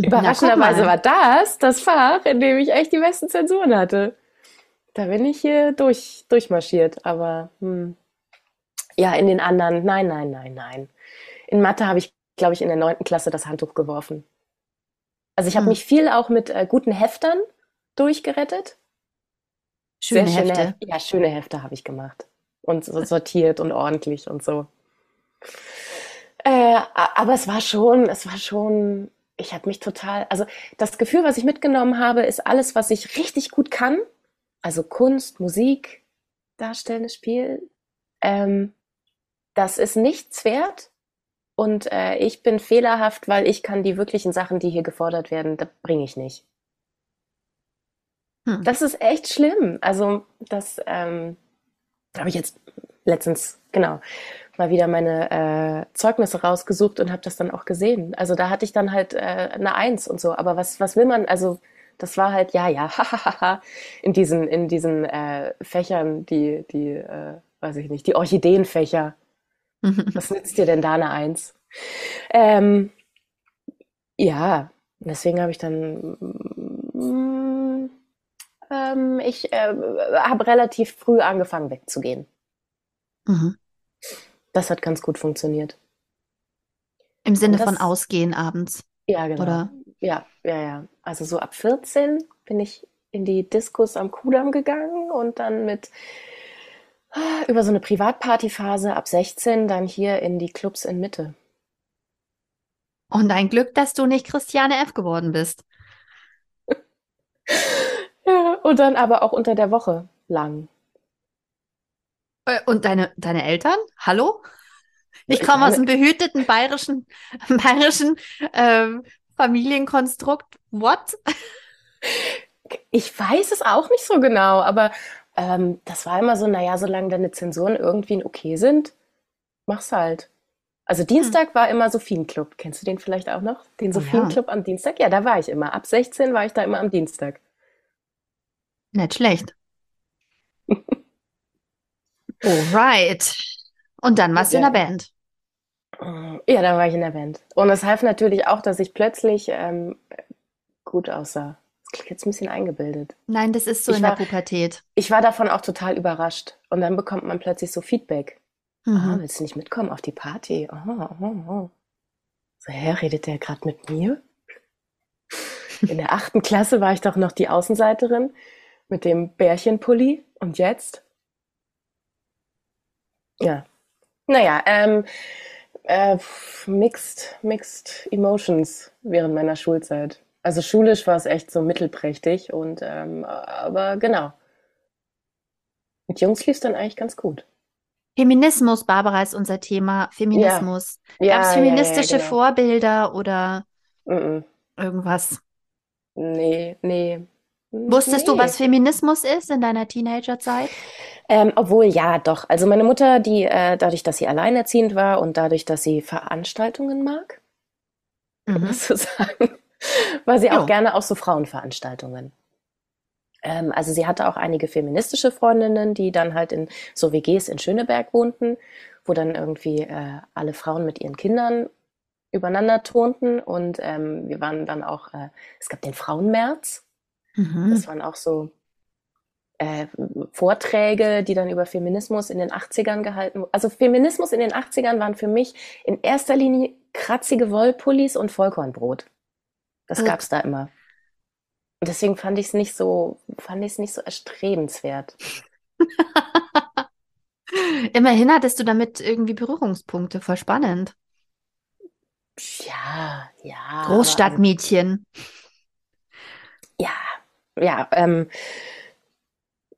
B: Überraschenderweise war das das Fach, in dem ich echt die besten Zensuren hatte. Da bin ich hier durch, durchmarschiert, aber hm. ja, in den anderen, nein, nein, nein, nein. In Mathe habe ich, glaube ich, in der neunten Klasse das Handtuch geworfen. Also ich habe
A: Hm.
B: mich viel auch mit äh, guten Heftern durchgerettet.
A: Schöne
B: Sehr
A: Hefte.
B: Hef- Ja, schöne Hefte habe ich gemacht. Und so sortiert und ordentlich und so. Äh, aber es war schon, es war schon, ich habe mich total, also das Gefühl, was ich mitgenommen habe, ist alles, was ich richtig gut kann. Also Kunst, Musik, darstellendes Spiel. Ähm, das ist nichts wert. Und äh, ich bin fehlerhaft, weil ich kann die wirklichen Sachen, die hier gefordert werden, das bringe ich nicht.
A: Hm.
B: Das ist echt schlimm. Also, das ähm, habe ich jetzt letztens, genau, mal wieder meine äh, Zeugnisse rausgesucht und habe das dann auch gesehen. Also da hatte ich dann halt äh, eine Eins und so. Aber was, was will man? Also das war halt, ja, ja, hahaha, in diesen, in diesen äh, Fächern, die, die, äh, weiß ich nicht, die Orchideenfächer. Was nützt dir denn da eine Eins? Ähm, ja, deswegen habe ich dann, mm, ähm, ich äh, habe relativ früh angefangen wegzugehen.
A: Mhm.
B: Das hat ganz gut funktioniert.
A: Im Sinne
B: Und
A: von
B: das-
A: Ausgehen abends,
B: Ja, genau.
A: oder?
B: Ja, ja, ja. Also so ab 14 bin ich in die Diskos am Kudamm gegangen und dann mit ah, über so eine Privatpartyphase ab 16 dann hier in die Clubs in Mitte.
A: Und ein Glück, dass du nicht Christiane F. geworden bist.
B: Ja, und dann aber auch unter der Woche lang.
A: Äh, Und deine, deine Eltern? Hallo? Ich
B: Ich
A: komme aus einem behüteten bayerischen, bayerischen ähm, Familienkonstrukt. What?
B: Ich weiß es auch nicht so genau, aber ähm, das war immer so, naja, solange deine Zensuren irgendwie okay sind, mach's halt. Also Dienstag war immer Sophienclub. Kennst du den vielleicht auch noch? Den
A: Oh ja.
B: Sophienclub am Dienstag? Ja, da war ich immer. Ab 16 war ich da immer am Dienstag.
A: Nicht schlecht. Alright. Und dann warst du in
B: Ja.
A: der Band.
B: Ja, da war ich in der Band. Und es half natürlich auch, dass ich plötzlich ähm, gut aussah. Das klingt jetzt ein bisschen eingebildet.
A: Nein, das ist so
B: Ich
A: in der
B: war-
A: Pubertät.
B: Ich war davon auch total überrascht. Und dann bekommt man plötzlich so Feedback. Ah,
A: Mhm.
B: willst du nicht mitkommen auf die Party? Oh, oh, oh. So, hä, redet der gerade mit mir? In der achten Klasse war ich doch noch die Außenseiterin mit dem Bärchenpulli. Und jetzt? Ja. Naja, ähm, Äh, mixed, mixed Emotions während meiner Schulzeit. Also schulisch war es echt so mittelprächtig und ähm, aber genau. Mit Jungs lief es dann eigentlich ganz gut.
A: Feminismus, Barbara, ist unser Thema. Feminismus.
B: Ja.
A: Gab es
B: Ja, ja, ja,
A: feministische
B: genau.
A: Vorbilder oder
B: Mm-mm.
A: irgendwas?
B: Nee, nee.
A: Wusstest du,
B: Nee.
A: was Feminismus ist in deiner Teenagerzeit?
B: Ähm, obwohl, ja, doch. Also meine Mutter, die äh, dadurch, dass sie alleinerziehend war und dadurch, dass sie Veranstaltungen mag,
A: Mhm.
B: das so sagen, war sie auch
A: Jo.
B: gerne auf so Frauenveranstaltungen. Ähm, also sie hatte auch einige feministische Freundinnen, die dann halt in so WGs in Schöneberg wohnten, wo dann irgendwie äh, alle Frauen mit ihren Kindern übereinander turnten und ähm, wir waren dann auch, äh, es gab den Frauenmärz,
A: Mhm.
B: das waren auch so äh, Vorträge, die dann über Feminismus in den 80ern gehalten wurden. Also Feminismus in den 80ern waren für mich in erster Linie kratzige Wollpullis und Vollkornbrot. Das
A: Äh.
B: gab's da immer. Und deswegen fand ich es nicht so, fand ich es nicht so erstrebenswert.
A: Immerhin hattest du damit irgendwie Berührungspunkte. Voll spannend.
B: Ja, ja.
A: Großstadtmädchen.
B: Ja, ja, ähm,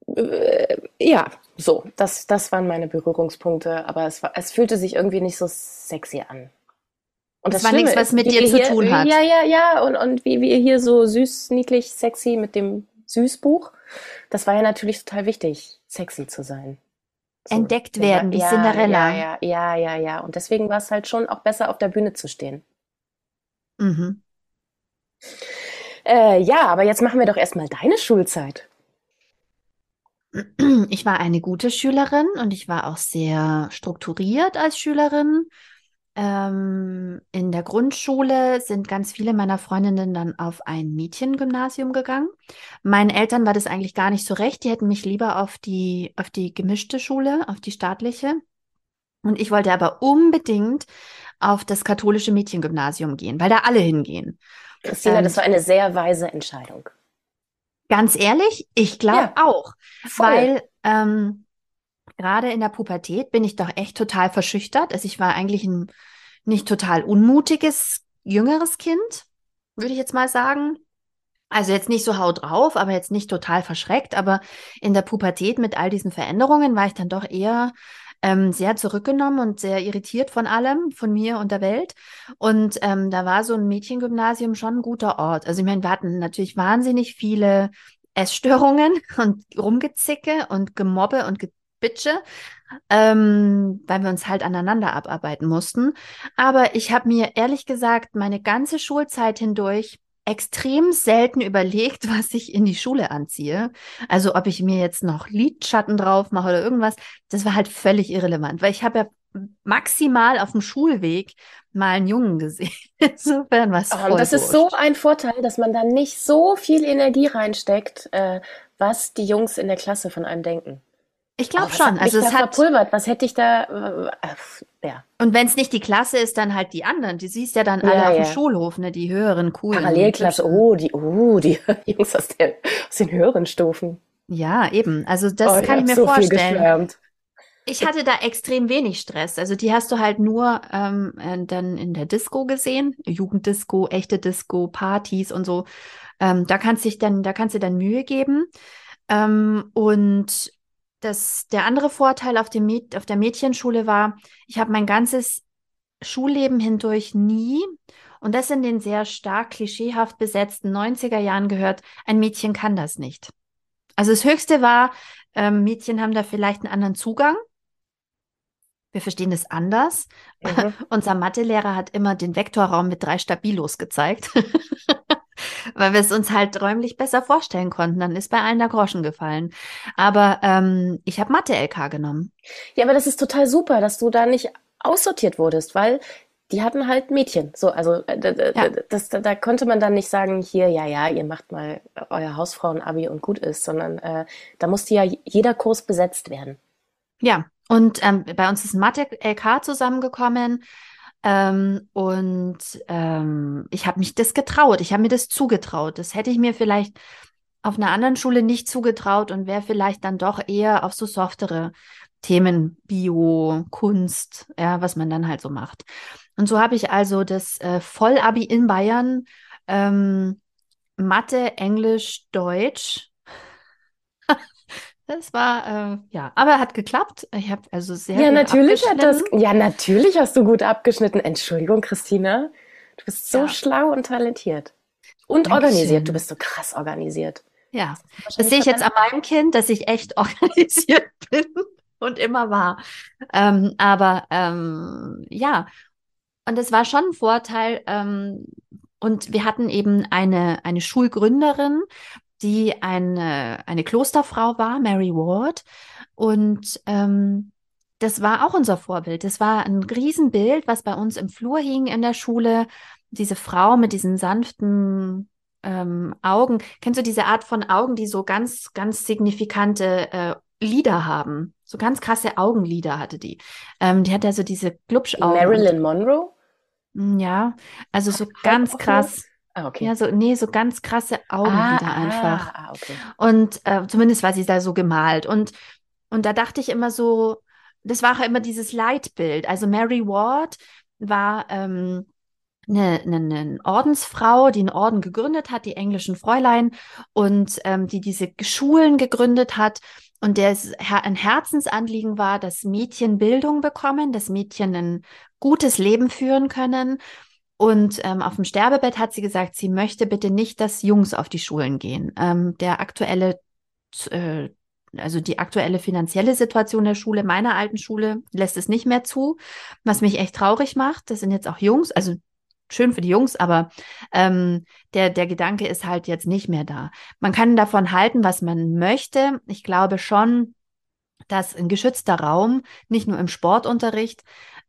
B: äh, ja, so, das, das waren meine Berührungspunkte, aber es war, es fühlte sich irgendwie nicht so sexy an. Und
A: Es
B: das
A: war
B: Schlimme
A: nichts, was mit dir zu
B: hier,
A: tun hat.
B: Ja, ja, ja, und, und wie wir hier so süß, niedlich, sexy mit dem Süßbuch, das war ja natürlich total wichtig, sexy zu sein. So,
A: Entdeckt werden, wie
B: ja,
A: Cinderella.
B: Ja, ja, ja, ja, ja. Und deswegen war es halt schon auch besser, auf der Bühne zu stehen.
A: Mhm.
B: Äh, ja, aber jetzt machen wir doch erstmal deine Schulzeit.
A: Ich war eine gute Schülerin und ich war auch sehr strukturiert als Schülerin. Ähm, in der Grundschule sind ganz viele meiner Freundinnen dann auf ein Mädchengymnasium gegangen. Meinen Eltern war das eigentlich gar nicht so recht. Die hätten mich lieber auf die, auf die gemischte Schule, auf die staatliche. Und ich wollte aber unbedingt auf das katholische Mädchengymnasium gehen, weil da alle hingehen.
B: Christina,
A: Ähm,
B: das war eine sehr weise Entscheidung.
A: Ganz ehrlich, ich glaube
B: Ja.
A: auch.
B: Voll.
A: Weil ähm, gerade in der Pubertät bin ich doch echt total verschüchtert. Also ich war eigentlich ein nicht total unmutiges, jüngeres Kind, würde ich jetzt mal sagen. Also jetzt nicht so haut drauf, aber jetzt nicht total verschreckt. Aber in der Pubertät mit all diesen Veränderungen war ich dann doch eher ähm, sehr zurückgenommen und sehr irritiert von allem, von mir und der Welt. Und ähm, da war so ein Mädchengymnasium schon ein guter Ort. Also ich meine, wir hatten natürlich wahnsinnig viele Essstörungen und Rumgezicke und Gemobbe und Gebitsche, ähm, weil wir uns halt aneinander abarbeiten mussten. Aber ich habe mir ehrlich gesagt meine ganze Schulzeit hindurch extrem selten überlegt, was ich in die Schule anziehe. Also ob ich mir jetzt noch Lidschatten drauf mache oder irgendwas, das war halt völlig irrelevant, weil ich habe ja maximal auf dem Schulweg mal einen Jungen gesehen. Insofern war es
B: Oh, und das ist so ein Vorteil, dass man da nicht so viel Energie reinsteckt, äh, was die Jungs in der Klasse von einem denken.
A: Ich glaube
B: was
A: schon. Also es hat,
B: verpulvert? Was hätte ich da? Äh, ja,
A: und wenn es nicht die Klasse ist, dann halt die anderen. Die siehst ja dann alle
B: Ja,
A: auf dem. Schulhof, ne? Die höheren, coolen.
B: Parallelklasse. Oh, die, oh, die Jungs aus, der, aus den höheren Stufen.
A: Ja, eben. Also das
B: oh,
A: kann ich mir
B: so
A: vorstellen. Ich hatte da extrem wenig Stress. Also die hast du halt nur ähm, äh, dann in der Disco gesehen, Jugenddisco, echte Disco, Partys und so. Ähm, da kannst dich dann, da kannst du dann Mühe geben. Ähm, und das, der andere Vorteil auf dem Mäd auf der Mädchenschule war, ich habe mein ganzes Schulleben hindurch nie, und das in den sehr stark klischeehaft besetzten 90er Jahren gehört, ein Mädchen kann das nicht. Also das Höchste war, ähm, Mädchen haben da vielleicht einen anderen Zugang. Wir verstehen das anders.
B: Mhm.
A: Unser Mathelehrer hat immer den Vektorraum mit drei Stabilos gezeigt, weil wir es uns halt räumlich besser vorstellen konnten. Dann ist bei allen der Groschen gefallen. Aber ähm, ich habe Mathe-LK genommen.
B: Ja, aber das ist total super, dass du da nicht aussortiert wurdest, weil die hatten halt Mädchen. So, also äh,
A: Ja.
B: das, da, da konnte man dann nicht sagen, hier, ja, ja, ihr macht mal euer Hausfrauen-Abi und gut ist, sondern äh, da musste ja jeder Kurs besetzt werden.
A: Ja, und ähm, bei uns ist Mathe-LK zusammengekommen. Ähm, und ähm, ich habe mich das getraut. Ich habe mir das zugetraut. Das hätte ich mir vielleicht auf einer anderen Schule nicht zugetraut und wäre vielleicht dann doch eher auf so softere Themen Bio, Kunst, ja, was man dann halt so macht. Und so habe ich also das äh, Vollabi in Bayern, ähm, Mathe, Englisch, Deutsch. das war, äh, ja, aber hat geklappt. Ich habe also sehr
B: Ja,
A: gut
B: natürlich hat das, ja, natürlich hast du gut abgeschnitten. Entschuldigung, Christina. Du bist so
A: Ja.
B: schlau und talentiert. Und
A: Dankeschön.
B: organisiert. Du bist so krass organisiert.
A: Ja, das
B: Wahrscheinlich
A: sehe ich jetzt an meinem Kind, dass ich echt organisiert bin und immer war. Ähm, aber ähm, ja, und es war schon ein Vorteil. Ähm, und wir hatten eben eine, eine Schulgründerin, die eine, eine Klosterfrau war, Mary Ward. Und ähm, das war auch unser Vorbild. Das war ein Riesenbild, was bei uns im Flur hing in der Schule. Diese Frau mit diesen sanften ähm, Augen. Kennst du diese Art von Augen, die so ganz, ganz signifikante äh, Lider haben? So ganz krasse Augenlider hatte die. Ähm, die hat ja so diese
B: Die
A: Glubschaugen.
B: Marilyn Monroe?
A: Ja, also so ganz krass.
B: Ah, okay.
A: Ja, so, nee, so ganz krasse
B: Ah,
A: Augenlider einfach.
B: ah, okay.
A: Und äh, zumindest war sie da so gemalt. Und, und da dachte ich immer so, das war auch immer dieses Leitbild. Also Mary Ward war ähm, eine, eine, eine Ordensfrau, die einen Orden gegründet hat, die englischen Fräulein, und ähm, die diese Schulen gegründet hat und der es ein Herzensanliegen war, dass Mädchen Bildung bekommen, dass Mädchen ein gutes Leben führen können. Und ähm, auf dem Sterbebett hat sie gesagt, sie möchte bitte nicht, dass Jungs auf die Schulen gehen. Ähm, der aktuelle, äh, also die aktuelle finanzielle Situation der Schule, meiner alten Schule, lässt es nicht mehr zu, was mich echt traurig macht. Das sind jetzt auch Jungs, also schön für die Jungs, aber ähm, der, der Gedanke ist halt jetzt nicht mehr da. Man kann davon halten, was man möchte. Ich glaube schon, dass ein geschützter Raum, nicht nur im Sportunterricht,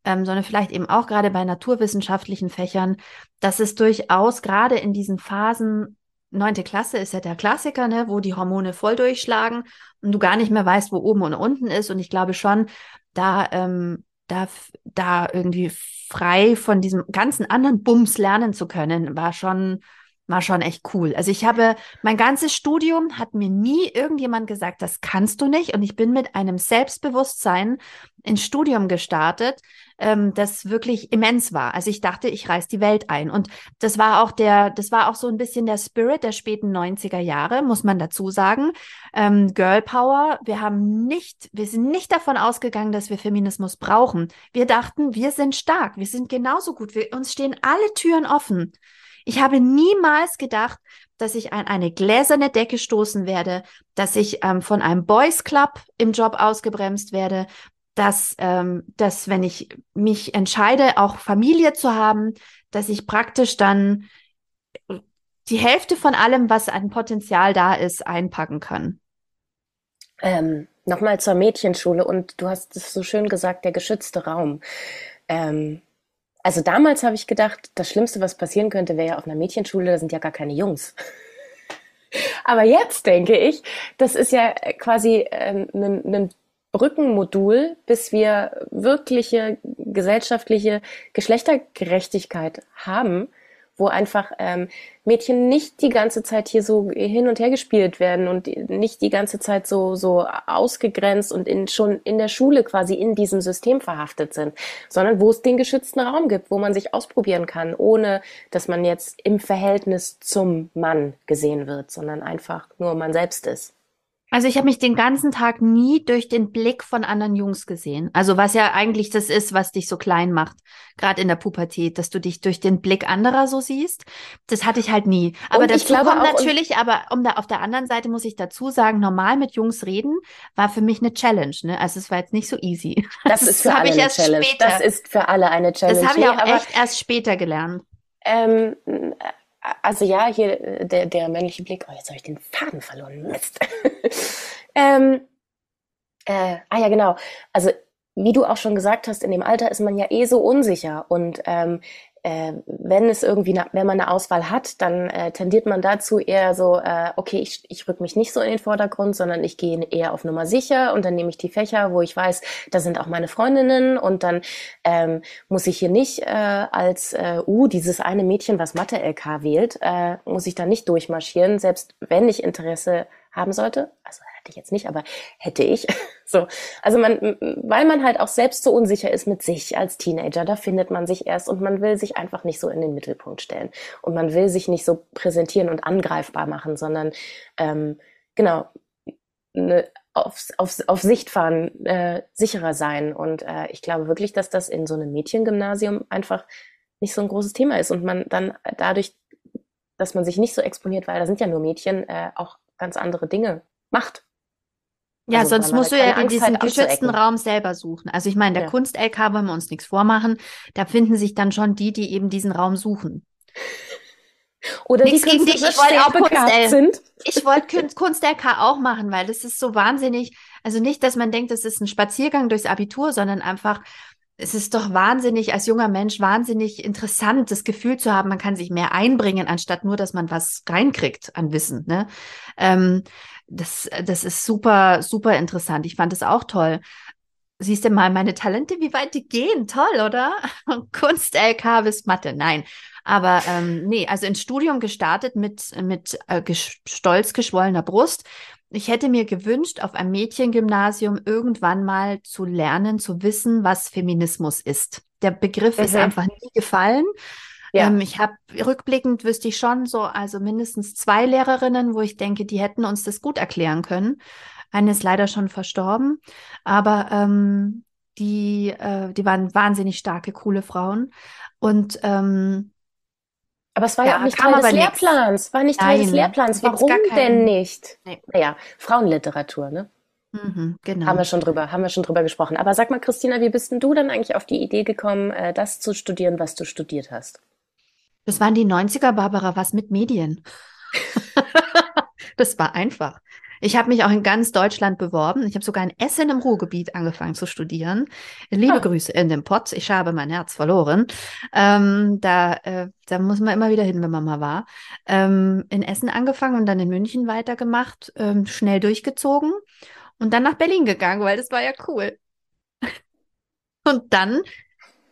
A: ähm, sondern vielleicht eben auch gerade bei naturwissenschaftlichen Fächern, dass es durchaus gerade in diesen Phasen, neunte Klasse ist ja der Klassiker, ne, wo die Hormone voll durchschlagen und du gar nicht mehr weißt, wo oben und unten ist. Und ich glaube schon, da, ähm, da, da irgendwie frei von diesem ganzen anderen Bums lernen zu können, war schon, war schon echt cool. Also ich habe mein ganzes Studium hat mir nie irgendjemand gesagt, das kannst du nicht. Und ich bin mit einem Selbstbewusstsein ins Studium gestartet, ähm, das wirklich immens war. Also ich dachte, ich reiß die Welt ein. Und das war auch der, das war auch so ein bisschen der Spirit der späten 90er Jahre, muss man dazu sagen. Ähm, Girl Power. Wir haben nicht, wir sind nicht davon ausgegangen, dass wir Feminismus brauchen. Wir dachten, wir sind stark, wir sind genauso gut, wir, uns stehen alle Türen offen. Ich habe niemals gedacht, dass ich an eine gläserne Decke stoßen werde, dass ich ähm, von einem Boys Club im Job ausgebremst werde, dass, ähm, dass wenn ich mich entscheide, auch Familie zu haben, dass ich praktisch dann die Hälfte von allem, was an Potenzial da ist, einpacken kann.
B: Ähm, nochmal zur Mädchenschule und du hast es so schön gesagt, der geschützte Raum. Ähm, also damals habe ich gedacht, das Schlimmste, was passieren könnte, wäre ja auf einer Mädchenschule, da sind ja gar keine Jungs. Aber jetzt denke ich, das ist ja quasi ein, ein Brückenmodul, bis wir wirkliche gesellschaftliche Geschlechtergerechtigkeit haben, wo einfach ähm, Mädchen nicht die ganze Zeit hier so hin und her gespielt werden und nicht die ganze Zeit so so ausgegrenzt und in, schon in der Schule quasi in diesem System verhaftet sind, sondern wo es den geschützten Raum gibt, wo man sich ausprobieren kann, ohne dass man jetzt im Verhältnis zum Mann gesehen wird, sondern einfach nur man selbst ist.
A: Also ich habe mich den ganzen Tag nie durch den Blick von anderen Jungs gesehen. Also was ja eigentlich das ist, was dich so klein macht, gerade in der Pubertät, dass du dich durch den Blick anderer so siehst. Das hatte ich halt nie. Aber
B: Und glaube
A: kommt natürlich, aber um da auf der anderen Seite muss ich dazu sagen, normal mit Jungs reden war für mich eine Challenge. Ne? Also es war jetzt nicht so easy.
B: Das ist für alle
A: ich
B: eine
A: erst
B: Challenge.
A: später.
B: Das ist für alle eine Challenge.
A: Das habe ich auch echt erst später gelernt.
B: Ähm, also ja, hier äh, der, der männliche Blick. Oh, jetzt habe ich den Faden verloren. Mist. ähm, äh, ah ja, genau. Also wie du auch schon gesagt hast, in dem Alter ist man ja eh so unsicher und ähm, äh, wenn es irgendwie, na, wenn man eine Auswahl hat, dann äh, tendiert man dazu eher so, äh, okay, ich, ich rück mich nicht so in den Vordergrund, sondern ich gehe eher auf Nummer sicher und dann nehme ich die Fächer, wo ich weiß, da sind auch meine Freundinnen und dann ähm, muss ich hier nicht äh, als, äh, uh, dieses eine Mädchen, was Mathe-LK wählt, äh, muss ich da nicht durchmarschieren, selbst wenn ich Interesse haben sollte. Also hätte ich jetzt nicht, aber hätte ich. So. Also man, weil man halt auch selbst so unsicher ist mit sich als Teenager, da findet man sich erst und man will sich einfach nicht so in den Mittelpunkt stellen. Und man will sich nicht so präsentieren und angreifbar machen, sondern ähm, genau, ne, auf, auf, auf Sicht fahren, äh, sicherer sein. Und äh, ich glaube wirklich, dass das in so einem Mädchengymnasium einfach nicht so ein großes Thema ist und man dann dadurch, dass man sich nicht so exponiert, weil da sind ja nur Mädchen, äh, auch ganz andere Dinge macht.
A: Ja, also, sonst musst du ja in diesen geschützten Raum selber suchen. Also ich meine, der ja. Kunst-LK wollen wir uns nichts vormachen. Da finden sich dann schon die, die eben diesen Raum suchen.
B: Oder Nichts die gegen dich, ich wollte auch Kunst, sind.
A: Ich wollte Kunst-LK auch machen, weil das ist so wahnsinnig. Also nicht, dass man denkt, das ist ein Spaziergang durchs Abitur, sondern einfach, es ist doch wahnsinnig, als junger Mensch, wahnsinnig interessant, das Gefühl zu haben, man kann sich mehr einbringen, anstatt nur, dass man was reinkriegt an Wissen. Ne? Ähm, das, das ist super, super interessant. Ich fand es auch toll. Siehst du mal meine Talente, wie weit die gehen? Toll, oder? Kunst, LK bis Mathe. Nein. Aber ähm, nee, also ins Studium gestartet mit, mit äh, ges stolz geschwollener Brust. Ich hätte mir gewünscht, auf einem Mädchengymnasium irgendwann mal zu lernen, zu wissen, was Feminismus ist. Der Begriff mhm. ist einfach nie gefallen. Ja. Ähm, ich habe rückblickend wüsste ich schon so, also mindestens zwei Lehrerinnen, wo ich denke, die hätten uns das gut erklären können. Eine ist leider schon verstorben, aber ähm, die, äh, die waren wahnsinnig starke, coole Frauen. Und ähm,
B: aber es war ja, ja auch nicht Teil des Lehrplans. War nicht Teil Nein, des Lehrplans. Warum denn nicht? Nee. Naja, Frauenliteratur, ne? Mhm, genau. Haben wir schon drüber, haben wir schon drüber gesprochen. Aber sag mal, Christina, wie bist denn du dann eigentlich auf die Idee gekommen, äh, das zu studieren, was du studiert hast?
A: Das waren die 90er, Barbara, was mit Medien. das war einfach. Ich habe mich auch in ganz Deutschland beworben. Ich habe sogar in Essen im Ruhrgebiet angefangen zu studieren. Liebe ah. Grüße in dem Pott. Ich habe mein Herz verloren. Ähm, da, äh, da muss man immer wieder hin, wenn man mal war. Ähm, in Essen angefangen und dann in München weitergemacht, ähm, schnell durchgezogen und dann nach Berlin gegangen, weil das war ja cool. und dann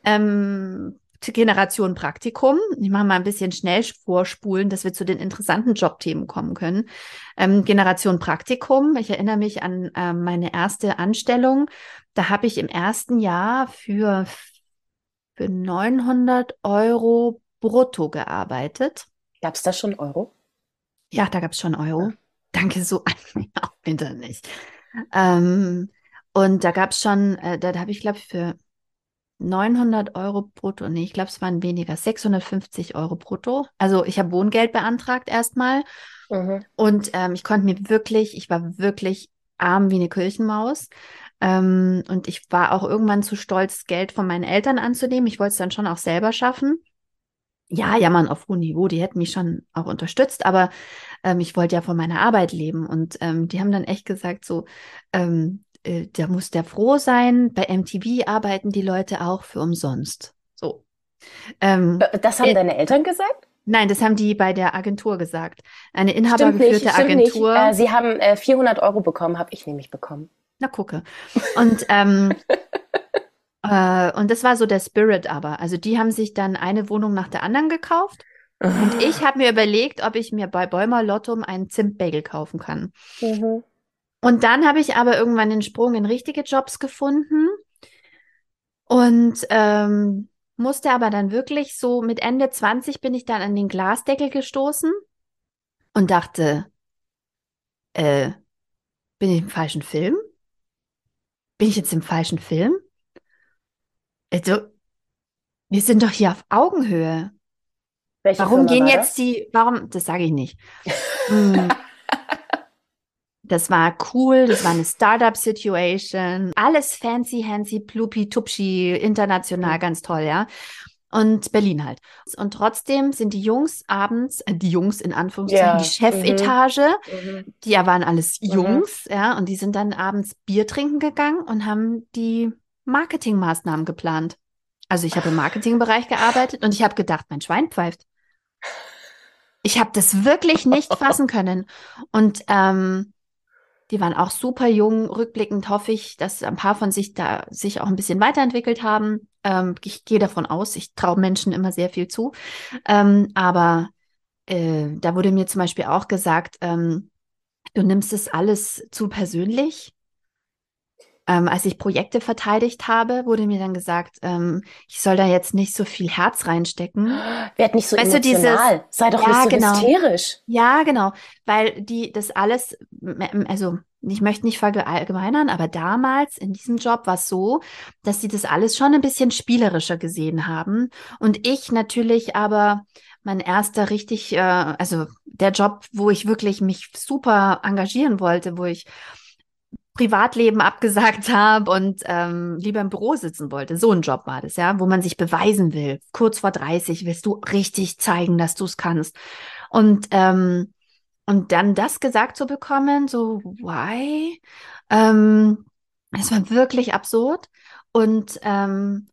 A: ähm, Generation Praktikum. Ich mache mal ein bisschen schnell vorspulen, dass wir zu den interessanten Jobthemen kommen können. Ähm, Generation Praktikum. Ich erinnere mich an äh, meine erste Anstellung. Da habe ich im ersten Jahr für, für 900 Euro brutto gearbeitet.
B: Gab es da schon Euro?
A: Ja, da gab es schon Euro. Ja. Danke so an auch bitte nicht. Ähm, und da gab es schon, äh, da, da habe ich, glaube ich, für 900 Euro brutto, nee, ich glaube, es waren weniger, 650 Euro brutto. Also ich habe Wohngeld beantragt erstmal. Mhm. Und ähm, ich konnte mir wirklich, ich war wirklich arm wie eine Kirchenmaus. Ähm, und ich war auch irgendwann zu stolz, Geld von meinen Eltern anzunehmen. Ich wollte es dann schon auch selber schaffen. Ja, ja, man auf hohem Niveau, die hätten mich schon auch unterstützt, aber ähm, ich wollte ja von meiner Arbeit leben. Und ähm, die haben dann echt gesagt, so, ähm, äh, da muss der froh sein. Bei MTV arbeiten die Leute auch für umsonst. So.
B: Ähm, das haben äh, deine Eltern gesagt?
A: Nein, das haben die bei der Agentur gesagt. Eine inhabergeführte Agentur.
B: Äh, sie haben äh, 400 Euro bekommen, habe ich nämlich bekommen.
A: Na gucke. Und ähm, äh, und das war so der Spirit aber. Also die haben sich dann eine Wohnung nach der anderen gekauft. Und ich habe mir überlegt, ob ich mir bei Bäumer Lottum einen Zimtbagel kaufen kann. Mhm. Und dann habe ich aber irgendwann den Sprung in richtige Jobs gefunden und ähm, musste aber dann wirklich so mit Ende 20 bin ich dann an den Glasdeckel gestoßen und dachte, äh, bin ich im falschen Film? Bin ich jetzt im falschen Film? Also, wir sind doch hier auf Augenhöhe. Welche warum Firma gehen jetzt die, warum, das sage ich nicht. hm, Das war cool, das war eine Startup-Situation, alles fancy, handsy, plupi, tupschi, international, ganz toll, ja. Und Berlin halt. Und trotzdem sind die Jungs abends, äh, die Jungs in Anführungszeichen, ja. die Chefetage, mhm. mhm. die ja waren alles mhm. Jungs, mhm. ja, und die sind dann abends Bier trinken gegangen und haben die Marketingmaßnahmen geplant. Also ich habe im Marketingbereich gearbeitet und ich habe gedacht, mein Schwein pfeift. Ich habe das wirklich nicht fassen können. Und ähm, die waren auch super jung. Rückblickend hoffe ich, dass ein paar von sich da sich auch ein bisschen weiterentwickelt haben. Ähm, ich gehe davon aus, ich traue Menschen immer sehr viel zu. Ähm, aber äh, da wurde mir zum Beispiel auch gesagt, ähm, du nimmst es alles zu persönlich. Ähm, als ich Projekte verteidigt habe, wurde mir dann gesagt, ähm, ich soll da jetzt nicht so viel Herz reinstecken.
B: Werd nicht so
A: Weißt du,
B: emotional.
A: dieses-
B: Sei doch
A: Ja,
B: nicht so
A: genau.
B: hysterisch.
A: Ja, genau, weil die das alles, also ich möchte nicht verallgemeinern, aber damals in diesem Job war es so, dass sie das alles schon ein bisschen spielerischer gesehen haben. Und ich natürlich aber mein erster richtig, äh, also der Job, wo ich wirklich mich super engagieren wollte, wo ich Privatleben abgesagt habe und ähm, lieber im Büro sitzen wollte. So ein Job war das, ja, wo man sich beweisen will. Kurz vor 30 willst du richtig zeigen, dass du es kannst. Und, ähm, und dann das gesagt zu bekommen, so, why? Ähm, es war wirklich absurd. Und, ähm,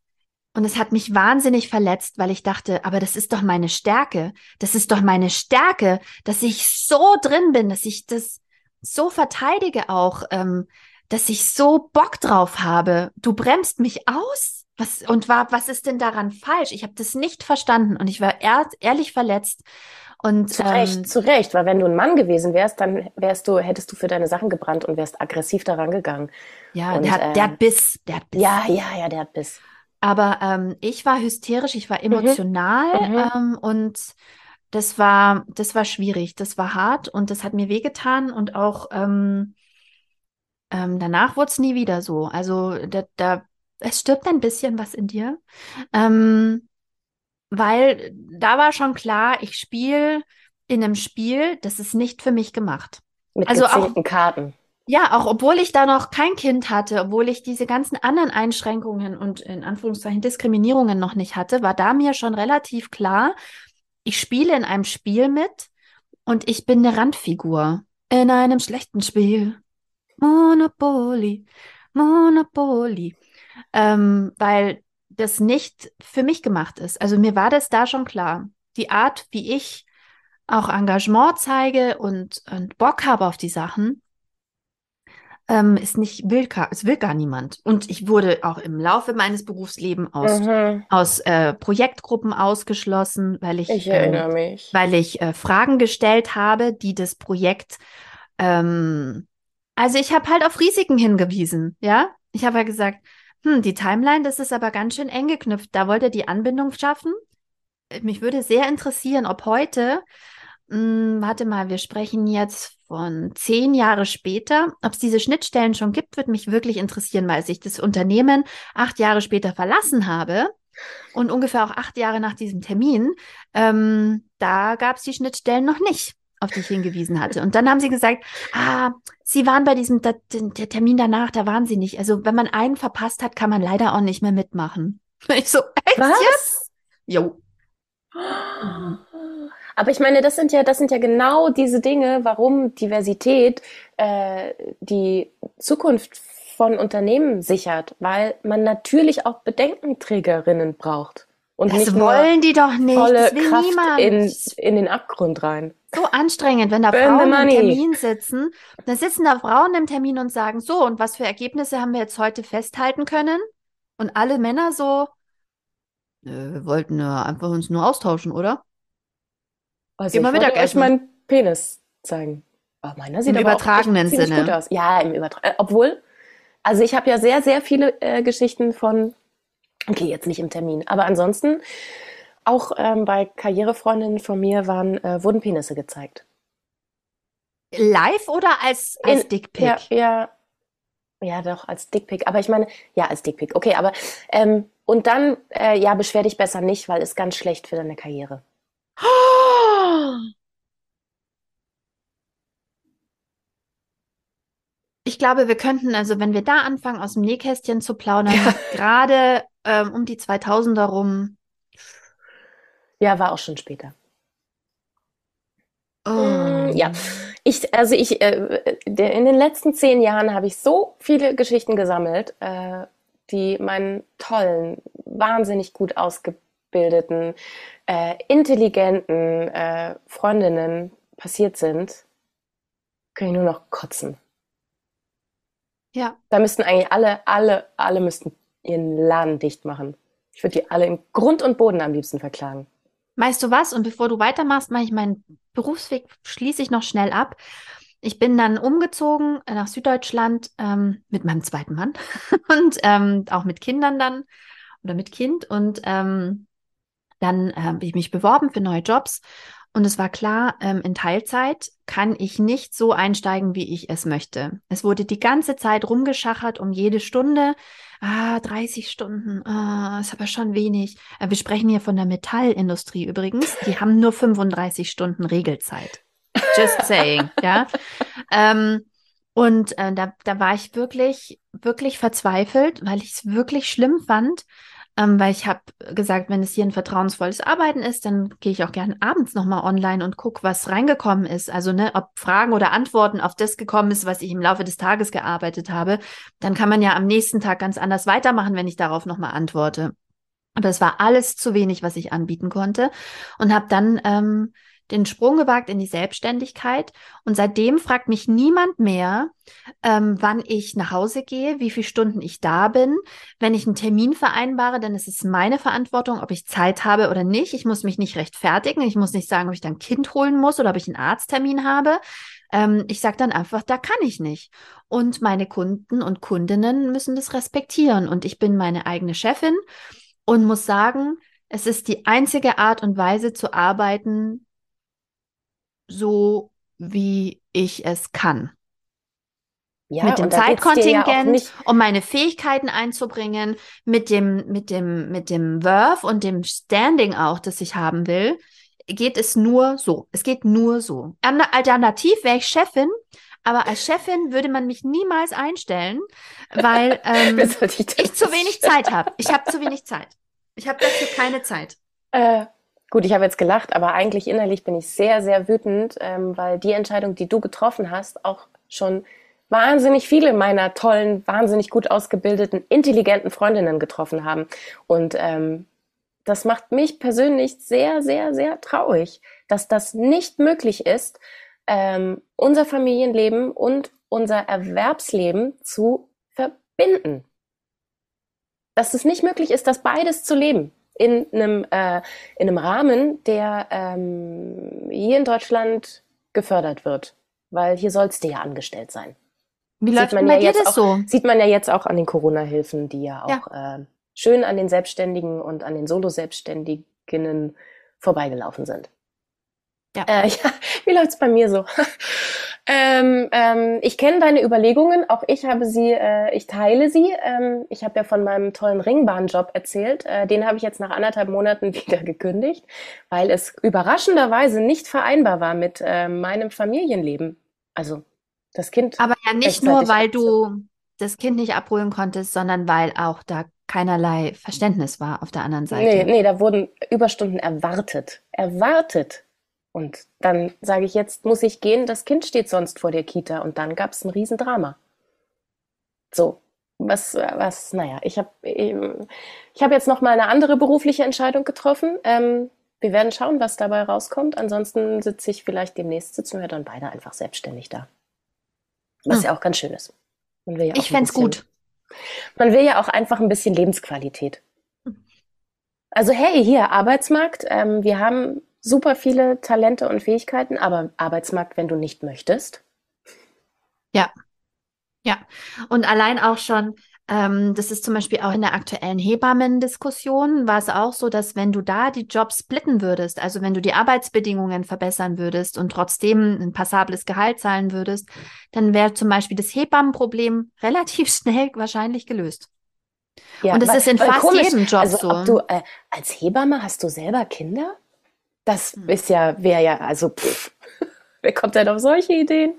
A: und es hat mich wahnsinnig verletzt, weil ich dachte, aber das ist doch meine Stärke. Das ist doch meine Stärke, dass ich so drin bin, dass ich das so verteidige auch, ähm, dass ich so Bock drauf habe. Du bremst mich aus. Was, und war, was ist denn daran falsch? Ich habe das nicht verstanden und ich war ehr, ehrlich verletzt. Und
B: Zu
A: ähm,
B: Recht, zu Recht, weil wenn du ein Mann gewesen wärst, dann wärst du, hättest du für deine Sachen gebrannt und wärst aggressiv daran gegangen.
A: ja,
B: und,
A: der hat, der
B: ähm,
A: hat Biss, der hat Biss.
B: Ja, ja, ja, der hat Biss.
A: Aber ähm, ich war hysterisch, ich war emotional
B: Mhm.
A: ähm, und das war, das war schwierig, das war hart und das hat mir wehgetan und auch ähm, ähm, danach wurde es nie wieder so. Also da, da, es stirbt ein bisschen was in dir, ähm, weil da war schon klar, ich spiele in einem Spiel, das ist nicht für mich gemacht.
B: Mit
A: Also auch-
B: Karten.
A: Ja, auch obwohl ich da noch kein Kind hatte, obwohl ich diese ganzen anderen Einschränkungen und in Anführungszeichen Diskriminierungen noch nicht hatte, war da mir schon relativ klar, ich spiele in einem Spiel mit und ich bin eine Randfigur in einem schlechten Spiel. Monopoly, Monopoly. Ähm, weil das nicht für mich gemacht ist. Also mir war das da schon klar. Die Art, wie ich auch Engagement zeige und, und Bock habe auf die Sachen, ähm, ist nicht, will, gar- es will gar niemand. Und ich wurde auch im Laufe meines Berufslebens aus,
B: Mhm.
A: aus äh, Projektgruppen ausgeschlossen, weil ich,
B: Ich
A: ähm,
B: mich.
A: weil ich äh, Fragen gestellt habe, die das Projekt, ähm, also ich habe halt auf Risiken hingewiesen, ja. Ich habe halt gesagt, hm, die Timeline, das ist aber ganz schön eng geknüpft. Da wollt ihr die Anbindung schaffen. Äh, Mich würde sehr interessieren, ob heute, mh, warte mal, wir sprechen jetzt von zehn Jahre später, ob es diese Schnittstellen schon gibt, würde mich wirklich interessieren, weil als ich das Unternehmen acht Jahre später verlassen habe und ungefähr auch acht Jahre nach diesem Termin, ähm, da gab es die Schnittstellen noch nicht, auf die ich hingewiesen hatte. Und dann haben sie gesagt, ah, Sie waren bei diesem da, der Termin danach, da waren Sie nicht. Also wenn man einen verpasst hat, kann man leider auch nicht mehr mitmachen. Ich so, echt
B: Was?
A: jetzt? Jo.
B: Aber ich meine, das sind ja, das sind ja genau diese Dinge, warum Diversität äh, die Zukunft von Unternehmen sichert, weil man natürlich auch Bedenkenträgerinnen braucht und
A: Das wollen die doch nicht.
B: volle
A: Das will
B: Kraft
A: niemand.
B: in, in den Abgrund rein.
A: so anstrengend, wenn da
B: Burn
A: Frauen im. Termin sitzen. Dann sitzen da Frauen im Termin und sagen, so, und was für Ergebnisse haben wir jetzt heute festhalten können? Und alle Männer so, "Äh, wir wollten ja einfach uns nur austauschen, oder?
B: Also ich wollte euch
A: Mittagessen.
B: meinen Penis zeigen. Aber meiner sieht
A: Im
B: aber auch
A: übertragenen
B: ziemlich
A: Sinne.
B: gut aus. Ja, im Übertragenen. Obwohl, also ich habe ja sehr, sehr viele äh, Geschichten von, okay, jetzt nicht im Termin, aber ansonsten auch ähm, bei Karrierefreundinnen von mir waren, äh, wurden Penisse gezeigt.
A: Live oder als, als
B: In-
A: Dickpic?
B: Ja, ja, ja, doch, als Dickpic. Aber ich meine, ja, als Dickpic. Okay, aber ähm, und dann, äh, ja, beschwer dich besser nicht, weil ist ganz schlecht für deine Karriere.
A: Ich glaube, wir könnten, also wenn wir da anfangen, aus dem Nähkästchen zu plaudern, gerade ähm, um die 2000er rum.
B: Ja, war auch schon später.
A: Oh.
B: Mm, ja. Ich, also ich, äh, der, in den letzten zehn Jahren habe ich so viele Geschichten gesammelt, äh, die meinen tollen, wahnsinnig gut ausgebildeten, äh, intelligenten äh, Freundinnen passiert sind, kann ich nur noch kotzen.
A: Ja,
B: Da müssten eigentlich alle, alle, alle müssten ihren Laden dicht machen. Ich würde die alle in Grund und Boden am liebsten verklagen.
A: weißt du was? Und bevor du weitermachst, mache ich meinen Berufsweg, schließe ich noch schnell ab. ich bin dann umgezogen nach Süddeutschland ähm, mit meinem zweiten Mann und ähm, auch mit Kindern dann oder mit Kind. Und ähm, dann äh, habe ich mich beworben für neue Jobs. Und es war klar, ähm, in Teilzeit kann ich nicht so einsteigen, wie ich es möchte. Es wurde die ganze Zeit rumgeschachert um jede Stunde. Ah, 30 Stunden, ah, ist aber schon wenig. Äh, wir sprechen hier von der Metallindustrie übrigens. Die haben nur 35 Stunden Regelzeit. Just saying, ja. Ähm, und äh, da, da war ich wirklich, wirklich verzweifelt, weil ich es wirklich schlimm fand, ähm, weil ich habe gesagt, wenn es hier ein vertrauensvolles Arbeiten ist, dann gehe ich auch gerne abends nochmal online und gucke, was reingekommen ist. Also, ne, ob Fragen oder Antworten auf das gekommen ist, was ich im Laufe des Tages gearbeitet habe. Dann kann man ja am nächsten Tag ganz anders weitermachen, wenn ich darauf nochmal antworte. Aber es war alles zu wenig, was ich anbieten konnte. Und habe dann ähm, den Sprung gewagt in die Selbstständigkeit und seitdem fragt mich niemand mehr, ähm, wann ich nach Hause gehe, wie viele Stunden ich da bin. Wenn ich einen Termin vereinbare, dann ist es meine Verantwortung, ob ich Zeit habe oder nicht. Ich muss mich nicht rechtfertigen. Ich muss nicht sagen, ob ich dann ein Kind holen muss oder ob ich einen Arzttermin habe. Ähm, ich sage dann einfach, da kann ich nicht. Und meine Kunden und Kundinnen müssen das respektieren. Und ich bin meine eigene Chefin und muss sagen, es ist die einzige Art und Weise zu arbeiten, so, wie ich es kann. Ja, mit dem Zeitkontingent, ja um meine Fähigkeiten einzubringen, mit dem, mit dem, mit dem Verve und dem Standing auch, das ich haben will, geht es nur so. Es geht nur so. Alternativ wäre ich Chefin, aber als Chefin würde man mich niemals einstellen, weil ähm, ich, ich zu wenig Zeit habe. Ich habe zu wenig Zeit. Ich habe dafür keine Zeit.
B: Äh, Gut, ich habe jetzt gelacht, aber eigentlich innerlich bin ich sehr, sehr wütend, ähm, weil die Entscheidung, die du getroffen hast, auch schon wahnsinnig viele meiner tollen, wahnsinnig gut ausgebildeten, intelligenten Freundinnen getroffen haben. Und ähm, das macht mich persönlich sehr, sehr, sehr traurig, dass das nicht möglich ist, ähm, unser Familienleben und unser Erwerbsleben zu verbinden. Dass es nicht möglich ist, das beides zu leben in einem, äh, in einem Rahmen, der ähm, hier in Deutschland gefördert wird. Weil hier sollst du ja angestellt sein.
A: Wie läuft man bei ja dir das
B: auch, so? Sieht man ja jetzt auch an den Corona-Hilfen, die ja auch ja. Äh, schön an den Selbstständigen und an den Solo-Selbstständigen vorbeigelaufen sind. Ja. Äh, ja, wie läuft's bei mir so? Ähm, ähm, ich kenne deine Überlegungen, auch ich habe sie, äh, ich teile sie. Ähm, ich habe ja von meinem tollen Ringbahnjob erzählt. Äh, den habe ich jetzt nach anderthalb Monaten wieder gekündigt, weil es überraschenderweise nicht vereinbar war mit äh, meinem Familienleben. Also das Kind.
A: Aber ja nicht nur, weil du das Kind nicht abholen konntest, sondern weil auch da keinerlei Verständnis war auf der anderen Seite.
B: Nee, nee, da wurden Überstunden erwartet. Erwartet. Und dann sage ich, jetzt muss ich gehen, das Kind steht sonst vor der Kita. Und dann gab es ein Riesendrama. So, was, was, naja, ich habe ich, ich hab jetzt noch mal eine andere berufliche Entscheidung getroffen. Ähm, wir werden schauen, was dabei rauskommt. Ansonsten sitze ich vielleicht demnächst, sitzen wir dann beide einfach selbstständig da. Was hm. ja auch ganz schön ist.
A: Ja ich fände gut.
B: Man will ja auch einfach ein bisschen Lebensqualität. Hm. Also hey, hier Arbeitsmarkt. Ähm, wir haben super viele Talente und Fähigkeiten, aber Arbeitsmarkt, wenn du nicht möchtest.
A: Ja. Ja. Und allein auch schon, ähm, das ist zum Beispiel auch in der aktuellen Hebammendiskussion, war es auch so, dass wenn du da die Jobs splitten würdest, also wenn du die Arbeitsbedingungen verbessern würdest und trotzdem ein passables Gehalt zahlen würdest, dann wäre zum Beispiel das Hebammenproblem relativ schnell wahrscheinlich gelöst. Ja, und es ist in fast komisch, jedem Job also, so.
B: Du, äh, als Hebamme hast du selber Kinder? Das hm. ist ja, wäre ja, also, pff, wer kommt denn auf solche Ideen?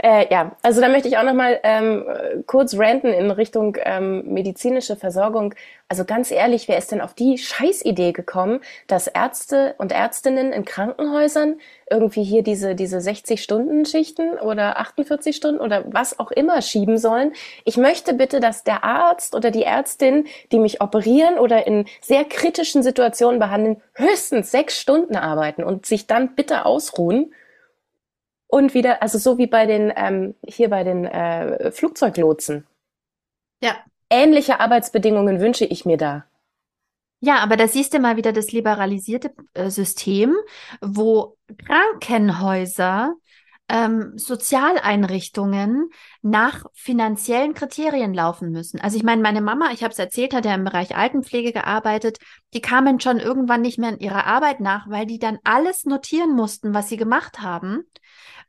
B: Äh, ja, also da möchte ich auch noch mal ähm, kurz ranten in Richtung ähm, medizinische Versorgung. Also ganz ehrlich, wer ist denn auf die Scheißidee gekommen, dass Ärzte und Ärztinnen in Krankenhäusern irgendwie hier diese diese 60 Stunden Schichten oder 48 Stunden oder was auch immer schieben sollen? Ich möchte bitte, dass der Arzt oder die Ärztin, die mich operieren oder in sehr kritischen Situationen behandeln, höchstens sechs Stunden arbeiten und sich dann bitte ausruhen und wieder, also so wie bei den, ähm, hier bei den äh, Flugzeuglotsen.
A: Ja.
B: Ähnliche Arbeitsbedingungen wünsche ich mir da.
A: Ja, aber da siehst du mal wieder das liberalisierte äh, System, wo Krankenhäuser ähm, Sozialeinrichtungen nach finanziellen Kriterien laufen müssen. Also ich meine, meine Mama, ich habe es erzählt, hat ja im Bereich Altenpflege gearbeitet, die kamen schon irgendwann nicht mehr in ihrer Arbeit nach, weil die dann alles notieren mussten, was sie gemacht haben.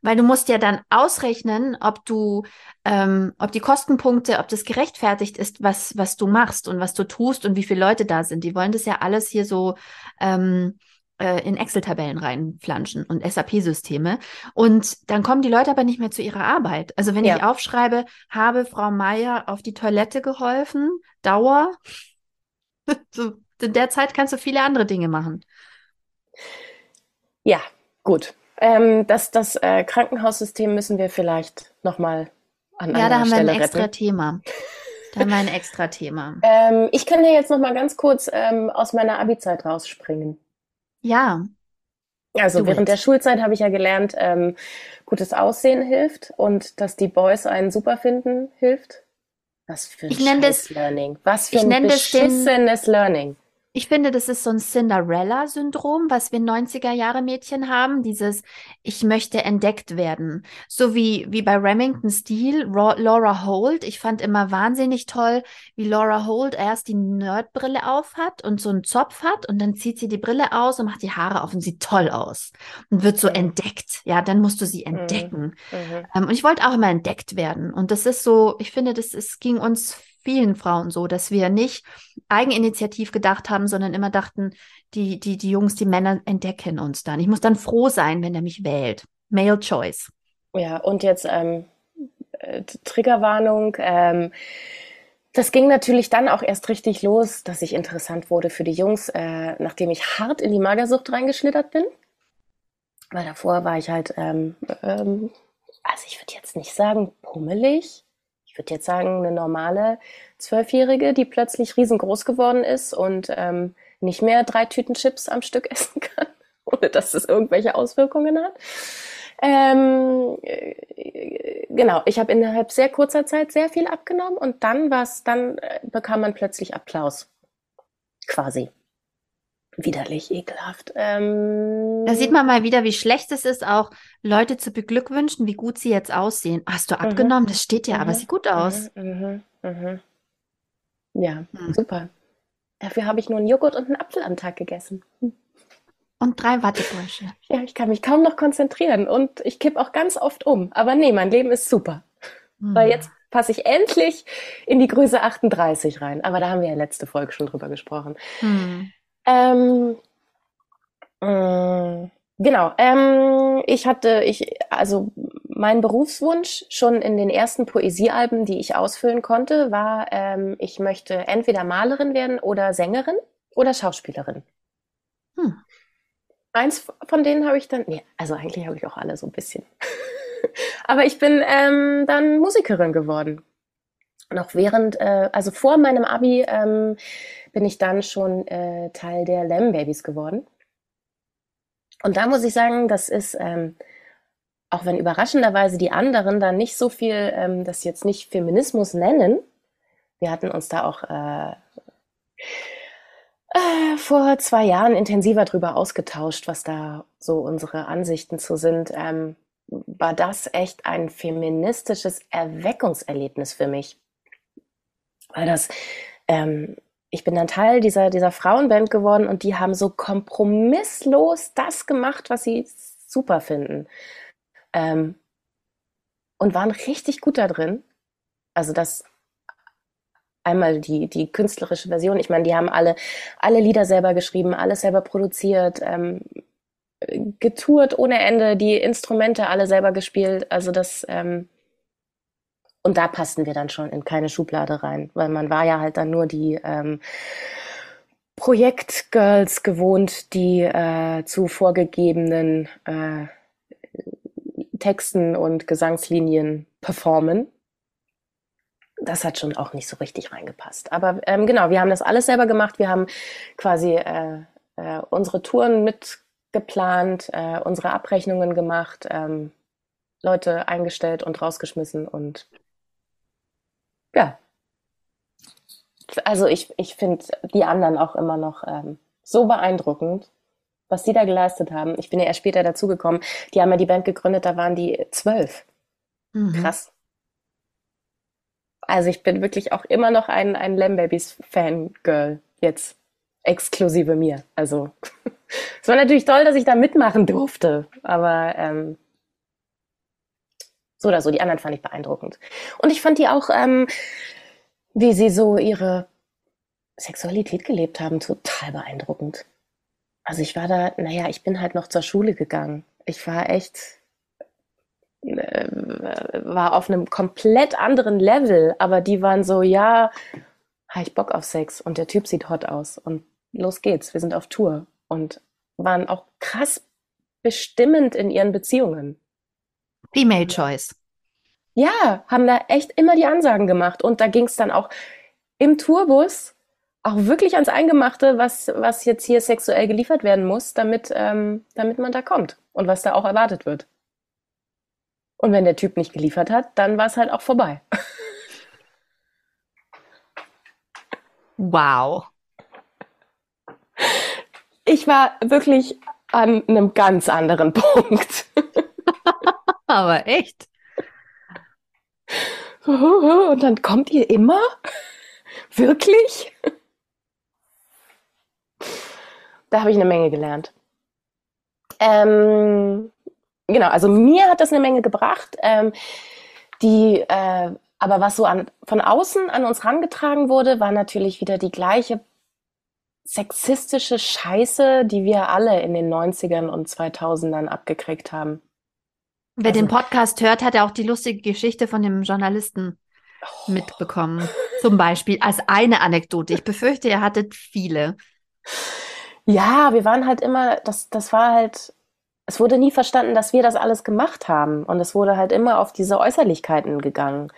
A: Weil du musst ja dann ausrechnen, ob du, ähm, ob die Kostenpunkte, ob das gerechtfertigt ist, was, was du machst und was du tust und wie viele Leute da sind. Die wollen das ja alles hier so ähm, äh, in Excel-Tabellen reinflanschen und SAP-Systeme. Und dann kommen die Leute aber nicht mehr zu ihrer Arbeit. Also wenn ja. ich aufschreibe, habe Frau Meier auf die Toilette geholfen, Dauer, so, in der Zeit kannst du viele andere Dinge machen.
B: Ja, gut. Ähm, das das äh, Krankenhaussystem müssen wir vielleicht nochmal an Ja,
A: da haben
B: Stelle
A: wir ein extra
B: retten.
A: Thema. Da haben wir ein extra Thema.
B: Ähm, ich kann dir jetzt nochmal ganz kurz ähm, aus meiner Abi-Zeit rausspringen.
A: Ja.
B: Also während der Schulzeit habe ich ja gelernt, ähm, gutes Aussehen hilft und dass die Boys einen super finden hilft. Was für ein
A: ich
B: Learning. Was für ein beschissenes Learning.
A: Ich finde, das ist so ein Cinderella-Syndrom, was wir 90er-Jahre-Mädchen haben. Dieses, ich möchte entdeckt werden. So wie, wie bei Remington Steele, Laura Holt. Ich fand immer wahnsinnig toll, wie Laura Holt erst die Nerdbrille auf hat und so einen Zopf hat und dann zieht sie die Brille aus und macht die Haare auf und sieht toll aus und wird so mhm. entdeckt. Ja, dann musst du sie mhm. entdecken. Mhm. Ähm, und ich wollte auch immer entdeckt werden. Und das ist so, ich finde, das ist, ging uns vielen Frauen so, dass wir nicht eigeninitiativ gedacht haben, sondern immer dachten, die, die, die Jungs, die Männer entdecken uns dann. Ich muss dann froh sein, wenn er mich wählt. Male Choice.
B: Ja, und jetzt ähm, äh, Triggerwarnung. Ähm, das ging natürlich dann auch erst richtig los, dass ich interessant wurde für die Jungs, äh, nachdem ich hart in die Magersucht reingeschlittert bin. Weil davor war ich halt, ähm, ähm, also ich würde jetzt nicht sagen pummelig, würde jetzt sagen, eine normale Zwölfjährige, die plötzlich riesengroß geworden ist und ähm, nicht mehr drei Tüten Chips am Stück essen kann, ohne dass das irgendwelche Auswirkungen hat. Ähm, äh, genau, ich habe innerhalb sehr kurzer Zeit sehr viel abgenommen und dann was, dann äh, bekam man plötzlich Applaus. Quasi widerlich, ekelhaft. Ähm,
A: da sieht man mal wieder, wie schlecht es ist, auch Leute zu beglückwünschen, wie gut sie jetzt aussehen. Hast du mhm. abgenommen? Das steht ja, mhm. aber sieht gut aus.
B: Mhm. mhm. Ja, hm. super. Dafür habe ich nur einen Joghurt und einen Apfel am Tag gegessen.
A: Und drei Wattebrüsche.
B: Ja, ich kann mich kaum noch konzentrieren und ich kipp auch ganz oft um. Aber nee, mein Leben ist super. Hm. Weil jetzt passe ich endlich in die Größe 38 rein. Aber da haben wir ja letzte Folge schon drüber gesprochen. Hm. Ähm, äh, genau. Ähm, ich hatte, ich, also mein Berufswunsch schon in den ersten Poesiealben, die ich ausfüllen konnte, war, ähm, ich möchte entweder Malerin werden oder Sängerin oder Schauspielerin. Hm. Eins von denen habe ich dann, nee, also eigentlich habe ich auch alle so ein bisschen. Aber ich bin ähm, dann Musikerin geworden. Noch während, äh, also vor meinem Abi ähm, bin ich dann schon äh, Teil der Lamb Babies geworden. Und da muss ich sagen, das ist, ähm, auch wenn überraschenderweise die anderen dann nicht so viel, ähm, das jetzt nicht Feminismus nennen, wir hatten uns da auch äh, äh, vor zwei Jahren intensiver drüber ausgetauscht, was da so unsere Ansichten zu sind, ähm, war das echt ein feministisches Erweckungserlebnis für mich. Weil das ähm, ich bin dann Teil dieser, dieser Frauenband geworden und die haben so kompromisslos das gemacht, was sie super finden. Ähm, und waren richtig gut da drin. Also das einmal die, die künstlerische Version. Ich meine, die haben alle, alle Lieder selber geschrieben, alles selber produziert, ähm, getourt ohne Ende, die Instrumente alle selber gespielt. Also das, ähm, und da passten wir dann schon in keine Schublade rein, weil man war ja halt dann nur die ähm, Projektgirls gewohnt, die äh, zu vorgegebenen äh, Texten und Gesangslinien performen. Das hat schon auch nicht so richtig reingepasst. Aber ähm, genau, wir haben das alles selber gemacht. Wir haben quasi äh, äh, unsere Touren mitgeplant, äh, unsere Abrechnungen gemacht, ähm, Leute eingestellt und rausgeschmissen und ja. Also ich, ich finde die anderen auch immer noch ähm, so beeindruckend. was die da geleistet haben. Ich bin ja erst später dazugekommen. Die haben ja die Band gegründet, da waren die zwölf. Mhm. Krass. Also ich bin wirklich auch immer noch ein, ein Lamb Babies Fangirl jetzt. Exklusive mir. Also es war natürlich toll, dass ich da mitmachen durfte. Aber ähm, so oder so, die anderen fand ich beeindruckend. Und ich fand die auch, ähm, wie sie so ihre Sexualität gelebt haben, total beeindruckend. Also ich war da, naja, ich bin halt noch zur Schule gegangen. Ich war echt, äh, war auf einem komplett anderen Level, aber die waren so, ja, habe ich Bock auf Sex und der Typ sieht hot aus und los geht's, wir sind auf Tour und waren auch krass bestimmend in ihren Beziehungen.
A: Female Choice.
B: Ja, haben da echt immer die Ansagen gemacht und da ging's dann auch im Tourbus auch wirklich ans Eingemachte, was, was jetzt hier sexuell geliefert werden muss, damit, ähm, damit man da kommt und was da auch erwartet wird. Und wenn der Typ nicht geliefert hat, dann war es halt auch vorbei.
A: Wow.
B: Ich war wirklich an einem ganz anderen Punkt.
A: Aber echt.
B: Und dann kommt ihr immer? Wirklich? Da habe ich eine Menge gelernt. Ähm, genau, also mir hat das eine Menge gebracht. Ähm, die, äh, aber was so an, von außen an uns rangetragen wurde, war natürlich wieder die gleiche sexistische Scheiße, die wir alle in den 90ern und 2000ern abgekriegt haben.
A: Wer also, den Podcast hört, hat ja auch die lustige Geschichte von dem Journalisten oh. mitbekommen. Zum Beispiel als eine Anekdote. Ich befürchte, ihr hattet viele.
B: Ja, wir waren halt immer, das, das war halt, es wurde nie verstanden, dass wir das alles gemacht haben. Und es wurde halt immer auf diese Äußerlichkeiten gegangen.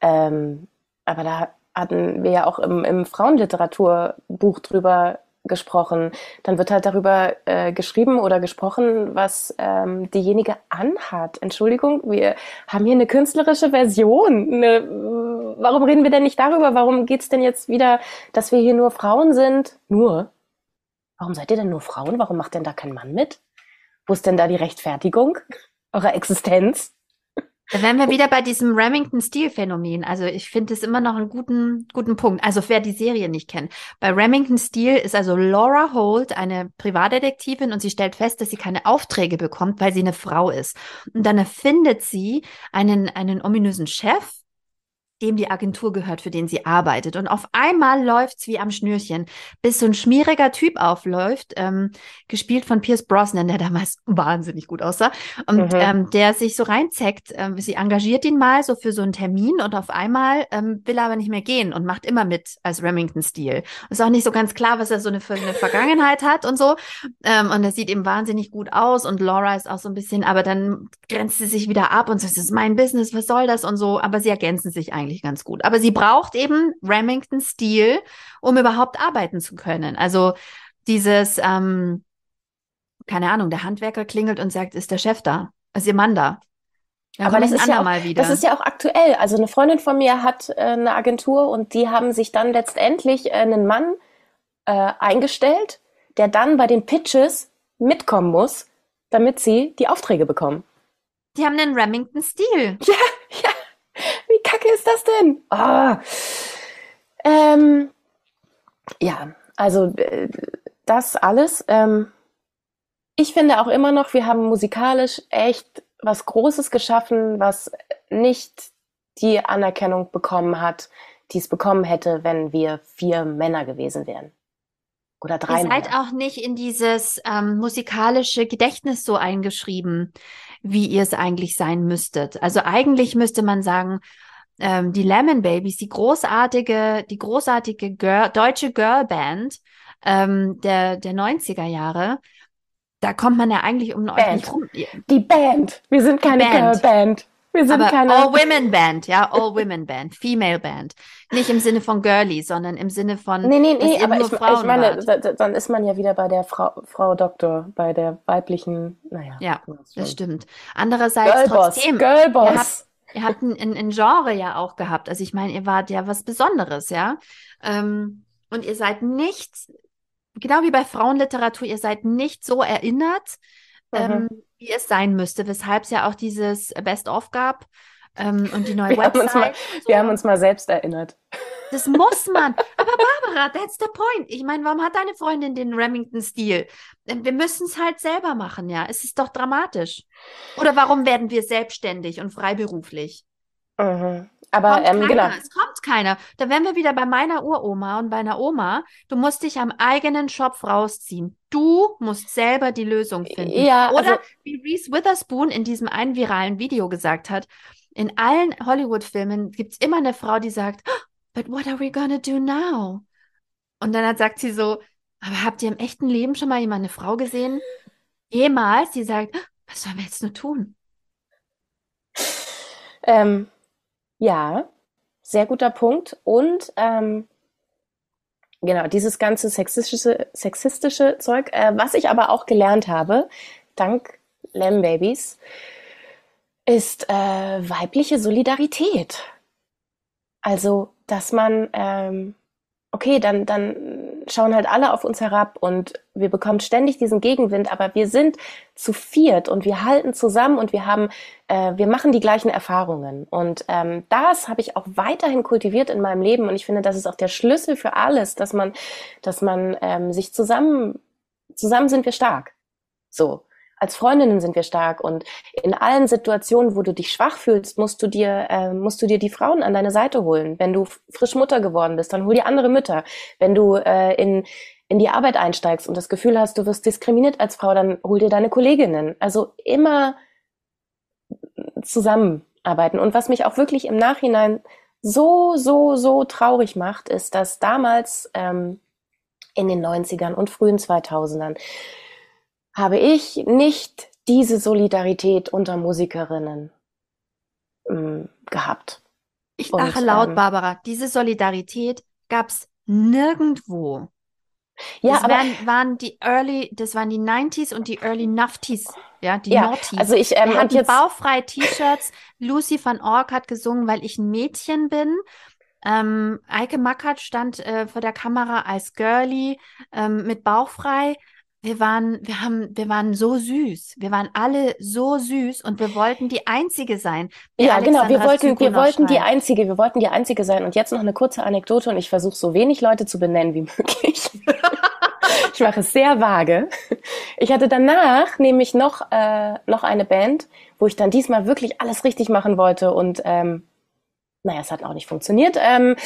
B: Ähm, aber da hatten wir ja auch im, im Frauenliteraturbuch drüber gesprochen. Dann wird halt darüber äh, geschrieben oder gesprochen, was ähm, diejenige anhat. Entschuldigung, wir haben hier eine künstlerische Version. Eine, warum reden wir denn nicht darüber? Warum geht's denn jetzt wieder, dass wir hier nur Frauen sind? Nur? Warum seid ihr denn nur Frauen? Warum macht denn da kein Mann mit? Wo ist denn da die Rechtfertigung eurer Existenz?
A: Da wären wir wieder bei diesem Remington-Steel-Phänomen. Also ich finde es immer noch einen guten, guten Punkt. Also wer die Serie nicht kennt. Bei Remington Steel ist also Laura Holt eine Privatdetektivin und sie stellt fest, dass sie keine Aufträge bekommt, weil sie eine Frau ist. Und dann erfindet sie einen, einen ominösen Chef, dem die Agentur gehört, für den sie arbeitet. Und auf einmal läuft's wie am Schnürchen, bis so ein schmieriger Typ aufläuft, ähm, gespielt von Pierce Brosnan, der damals wahnsinnig gut aussah, und mhm. ähm, der sich so reinzeckt. Ähm, sie engagiert ihn mal so für so einen Termin und auf einmal ähm, will er aber nicht mehr gehen und macht immer mit als Remington-Stil. Ist auch nicht so ganz klar, was er so eine, für eine Vergangenheit hat und so. Ähm, und er sieht ihm wahnsinnig gut aus und Laura ist auch so ein bisschen, aber dann grenzt sie sich wieder ab und sagt, das ist mein Business, was soll das und so. Aber sie ergänzen sich eigentlich eigentlich ganz gut. Aber sie braucht eben Remington-Stil, um überhaupt arbeiten zu können. Also dieses, ähm, keine Ahnung, der Handwerker klingelt und sagt, ist der Chef da? Ist ihr Mann da?
B: Dann Aber das ist, ja auch, das ist ja auch aktuell. Also eine Freundin von mir hat äh, eine Agentur und die haben sich dann letztendlich äh, einen Mann äh, eingestellt, der dann bei den Pitches mitkommen muss, damit sie die Aufträge bekommen.
A: Die haben einen Remington-Stil.
B: Ja, ja. Ist das denn? Oh. Ähm, ja, also äh, das alles. Ähm, ich finde auch immer noch, wir haben musikalisch echt was Großes geschaffen, was nicht die Anerkennung bekommen hat, die es bekommen hätte, wenn wir vier Männer gewesen wären. Oder drei
A: Ihr seid Männer. auch nicht in dieses ähm, musikalische Gedächtnis so eingeschrieben wie ihr es eigentlich sein müsstet. Also eigentlich müsste man sagen, ähm, die Lemon Babies, die großartige, die großartige Girl, deutsche Girlband ähm, der, der 90er Jahre, da kommt man ja eigentlich um
B: Band. euch nicht rum. Die Band. Wir sind keine Girlband. Wir sind
A: Aber
B: keine
A: All-Women Band, ja, All-Women Band, Female Band. Nicht im Sinne von girly, sondern im Sinne von.
B: Nee, nee, nee, aber ich, ich meine, da, dann ist man ja wieder bei der Frau, Frau Doktor, bei der weiblichen, naja.
A: Ja, das stimmt. Andererseits Girlboss, trotzdem. Girlboss. Ihr habt, ein, ein, ein, Genre ja auch gehabt. Also ich meine, ihr wart ja was Besonderes, ja. Ähm, und ihr seid nicht genau wie bei Frauenliteratur, ihr seid nicht so erinnert, mhm. ähm, wie es sein müsste, weshalb es ja auch dieses Best-of gab ähm, und die neue
B: wir
A: Website.
B: Haben mal,
A: so.
B: Wir haben uns mal selbst erinnert.
A: Das muss man. Aber Barbara, that's the point. Ich meine, warum hat deine Freundin den Remington-Stil? Ähm, wir müssen es halt selber machen, ja. Es ist doch dramatisch. Oder warum werden wir selbstständig und freiberuflich?
B: Mhm. Aber ähm, genau.
A: Es kommt keiner. Da wären wir wieder bei meiner Uroma und bei einer Oma. Du musst dich am eigenen Schopf rausziehen. Du musst selber die Lösung finden.
B: Ja,
A: Oder
B: also,
A: wie Reese Witherspoon in diesem einen viralen Video gesagt hat, in allen Hollywood-Filmen gibt es immer eine Frau, die sagt, oh, but what are we gonna do now? Und dann sagt sie so, aber habt ihr im echten Leben schon mal jemand eine Frau gesehen? Jemals, die sagt, oh, was sollen wir jetzt nur tun?
B: Ähm, ja, sehr guter Punkt. Und ähm, genau, dieses ganze sexistische, sexistische Zeug, äh, was ich aber auch gelernt habe, dank Lamb Babies, ist äh, weibliche Solidarität. Also, dass man, ähm, okay, dann, dann schauen halt alle auf uns herab und wir bekommen ständig diesen Gegenwind, aber wir sind zu viert und wir halten zusammen und wir haben, äh, wir machen die gleichen Erfahrungen. Und ähm, das habe ich auch weiterhin kultiviert in meinem Leben und ich finde, das ist auch der Schlüssel für alles, dass man, dass man ähm, sich zusammen, zusammen sind wir stark. So als Freundinnen sind wir stark und in allen Situationen, wo du dich schwach fühlst, musst du dir, äh, musst du dir die Frauen an deine Seite holen. Wenn du frisch Mutter geworden bist, dann hol dir andere Mütter. Wenn du äh, in, in die Arbeit einsteigst und das Gefühl hast, du wirst diskriminiert als Frau, dann hol dir deine Kolleginnen. Also immer zusammenarbeiten. Und was mich auch wirklich im Nachhinein so, so, so traurig macht, ist, dass damals ähm, in den 90ern und frühen 2000ern habe ich nicht diese Solidarität unter Musikerinnen ähm, gehabt.
A: Ich lache Und, laut, ähm, Barbara. Diese Solidarität gab es nirgendwo. Ja, das aber waren, waren, die Early, das waren die 90s und die Early Nufties, ja, die ja, Naughties.
B: Also ich ähm,
A: Wir hatten jetzt baufreie T-Shirts. Lucy van Ork hat gesungen, weil ich ein Mädchen bin. Ähm, Eike Mackert stand äh, vor der Kamera als Girlie ähm, mit bauchfrei wir waren, wir haben, wir waren so süß. Wir waren alle so süß und wir wollten die Einzige sein.
B: Ja, genau. Wir wollten, wir wollten die Einzige, wir wollten die Einzige sein. Und jetzt noch eine kurze Anekdote und ich versuche so wenig Leute zu benennen wie möglich. ich mache es sehr vage. Ich hatte danach nämlich noch, äh, noch eine Band, wo ich dann diesmal wirklich alles richtig machen wollte und, ähm, naja, es hat auch nicht funktioniert. Ähm,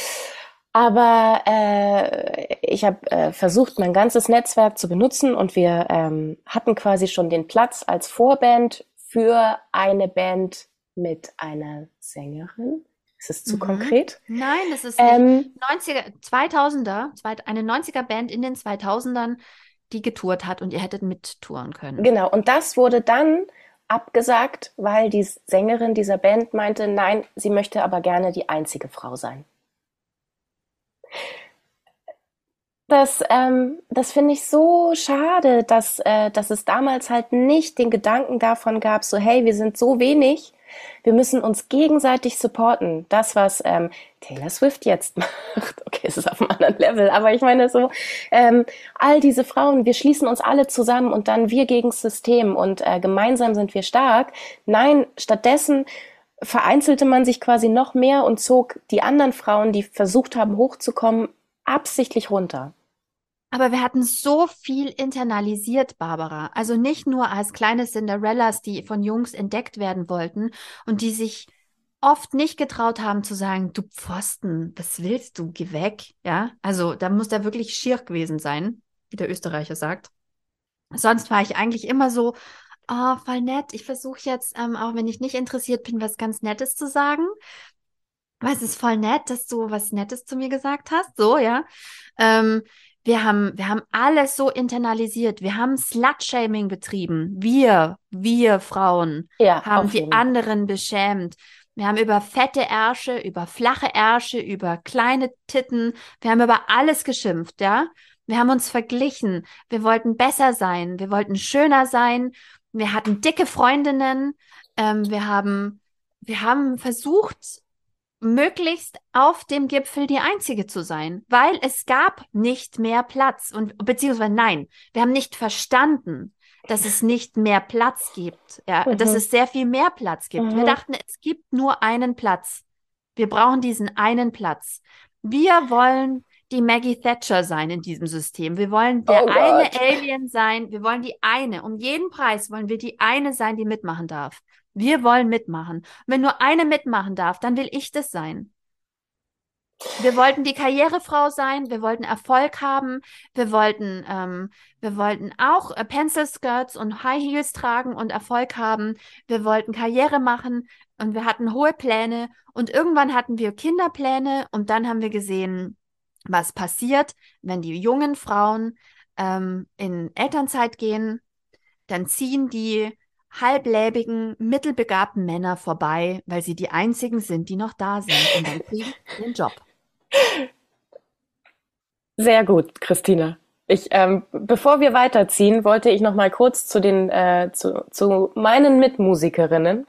B: aber äh, ich habe äh, versucht, mein ganzes Netzwerk zu benutzen und wir ähm, hatten quasi schon den Platz als Vorband für eine Band mit einer Sängerin. Ist es zu mhm. konkret?
A: Nein, das ist ähm, 90er, 2000er, eine 90er Band in den 2000ern, die getourt hat und ihr hättet mittouren können.
B: Genau, und das wurde dann abgesagt, weil die Sängerin dieser Band meinte, nein, sie möchte aber gerne die einzige Frau sein. Das, ähm, das finde ich so schade, dass, äh, dass es damals halt nicht den Gedanken davon gab, so hey, wir sind so wenig, wir müssen uns gegenseitig supporten. Das, was ähm, Taylor Swift jetzt macht, okay, es ist auf einem anderen Level, aber ich meine so, ähm, all diese Frauen, wir schließen uns alle zusammen und dann wir gegen das System und äh, gemeinsam sind wir stark. Nein, stattdessen vereinzelte man sich quasi noch mehr und zog die anderen Frauen, die versucht haben hochzukommen, absichtlich runter.
A: Aber wir hatten so viel internalisiert, Barbara. Also nicht nur als kleine Cinderellas, die von Jungs entdeckt werden wollten und die sich oft nicht getraut haben zu sagen, du Pfosten, was willst du, geh weg, ja? Also da muss der wirklich schier gewesen sein, wie der Österreicher sagt. Sonst war ich eigentlich immer so, oh, voll nett. Ich versuche jetzt, ähm, auch wenn ich nicht interessiert bin, was ganz Nettes zu sagen. Weil es ist voll nett, dass du was Nettes zu mir gesagt hast. So, ja. Ähm, wir haben, wir haben alles so internalisiert. Wir haben Slut-Shaming betrieben. Wir, wir Frauen ja, haben die anderen beschämt. Wir haben über fette Ärsche, über flache Ärsche, über kleine Titten, wir haben über alles geschimpft, ja. Wir haben uns verglichen. Wir wollten besser sein. Wir wollten schöner sein. Wir hatten dicke Freundinnen. Ähm, wir haben, wir haben versucht, möglichst auf dem Gipfel die Einzige zu sein, weil es gab nicht mehr Platz und beziehungsweise nein, wir haben nicht verstanden, dass es nicht mehr Platz gibt, ja, mhm. dass es sehr viel mehr Platz gibt. Mhm. Wir dachten, es gibt nur einen Platz. Wir brauchen diesen einen Platz. Wir wollen die Maggie Thatcher sein in diesem System. Wir wollen der oh eine Alien sein. Wir wollen die eine. Um jeden Preis wollen wir die eine sein, die mitmachen darf. Wir wollen mitmachen. Und wenn nur eine mitmachen darf, dann will ich das sein. Wir wollten die Karrierefrau sein, wir wollten Erfolg haben, wir wollten, ähm, wir wollten auch äh, Pencil Skirts und High Heels tragen und Erfolg haben. Wir wollten Karriere machen und wir hatten hohe Pläne und irgendwann hatten wir Kinderpläne und dann haben wir gesehen, was passiert, wenn die jungen Frauen ähm, in Elternzeit gehen. Dann ziehen die halbläbigen, mittelbegabten Männer vorbei, weil sie die einzigen sind, die noch da sind und dann kriegen den Job.
B: Sehr gut, Christina. Ich, ähm, bevor wir weiterziehen, wollte ich noch mal kurz zu den äh, zu, zu meinen Mitmusikerinnen,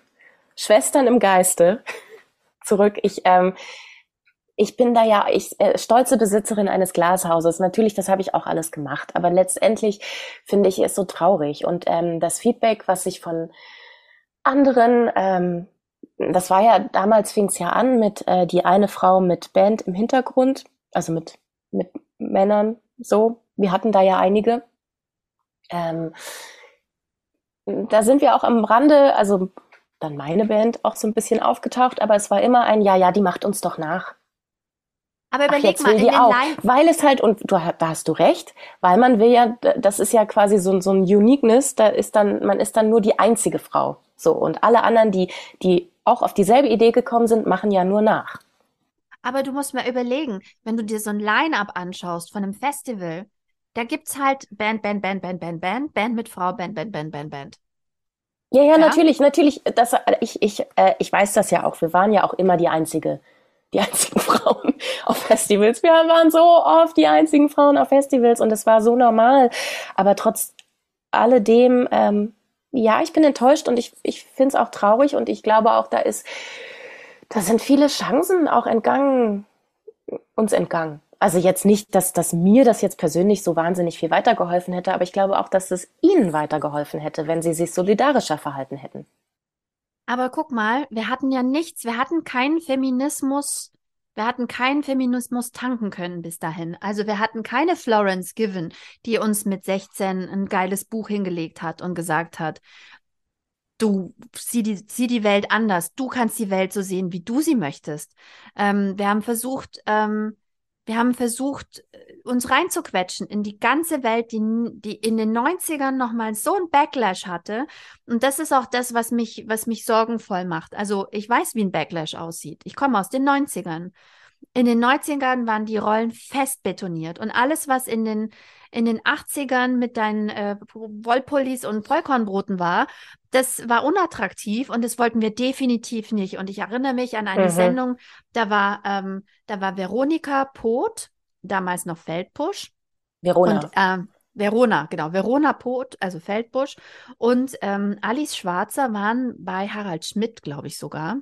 B: Schwestern im Geiste, zurück. Ich ähm, ich bin da ja ich äh, stolze Besitzerin eines Glashauses. Natürlich, das habe ich auch alles gemacht, aber letztendlich finde ich es so traurig und ähm, das Feedback, was ich von anderen ähm, das war ja, damals fing es ja an mit äh, die eine Frau mit Band im Hintergrund, also mit, mit Männern so. Wir hatten da ja einige. Ähm, da sind wir auch am Rande, also dann meine Band auch so ein bisschen aufgetaucht, aber es war immer ein, ja, ja, die macht uns doch nach.
A: Aber überleg Ach, mal, in den
B: auch. Weil es halt, und du, da hast du recht, weil man will ja, das ist ja quasi so, so ein Uniqueness, da ist dann, man ist dann nur die einzige Frau. So, und alle anderen, die, die auch auf dieselbe Idee gekommen sind, machen ja nur nach.
A: Aber du musst mal überlegen, wenn du dir so ein Line-Up anschaust von einem Festival, da gibt's halt Band, Band, Band, Band, Band, Band, Band mit Frau, Band, Band, Band, Band, Band.
B: Ja, ja, ja, natürlich, natürlich. Das, ich, ich, äh, ich weiß das ja auch. Wir waren ja auch immer die einzige, die einzigen Frauen auf Festivals. Wir waren so oft die einzigen Frauen auf Festivals und es war so normal. Aber trotz alledem ähm, ja, ich bin enttäuscht und ich, ich finde es auch traurig und ich glaube auch, da ist, da sind viele Chancen auch entgangen, uns entgangen. Also jetzt nicht, dass, dass mir das jetzt persönlich so wahnsinnig viel weitergeholfen hätte, aber ich glaube auch, dass es ihnen weitergeholfen hätte, wenn sie sich solidarischer verhalten hätten.
A: Aber guck mal, wir hatten ja nichts, wir hatten keinen Feminismus wir hatten keinen Feminismus tanken können bis dahin. Also wir hatten keine Florence Given, die uns mit 16 ein geiles Buch hingelegt hat und gesagt hat, du sieh die, sieh die Welt anders, du kannst die Welt so sehen, wie du sie möchtest. Ähm, wir haben versucht, ähm, wir haben versucht, uns reinzuquetschen in die ganze Welt, die, die in den 90ern nochmal so ein Backlash hatte. Und das ist auch das, was mich, was mich sorgenvoll macht. Also ich weiß, wie ein Backlash aussieht. Ich komme aus den 90ern. In den 90ern waren die Rollen fest betoniert und alles, was in den in den 80ern mit deinen äh, Wollpullis und Vollkornbroten war, das war unattraktiv und das wollten wir definitiv nicht. Und ich erinnere mich an eine mhm. Sendung, da war, ähm, da war Veronika Poth, damals noch Feldbusch.
B: Verona.
A: Und, ähm, Verona, genau, Verona Poth, also Feldbusch und ähm, Alice Schwarzer waren bei Harald Schmidt, glaube ich sogar,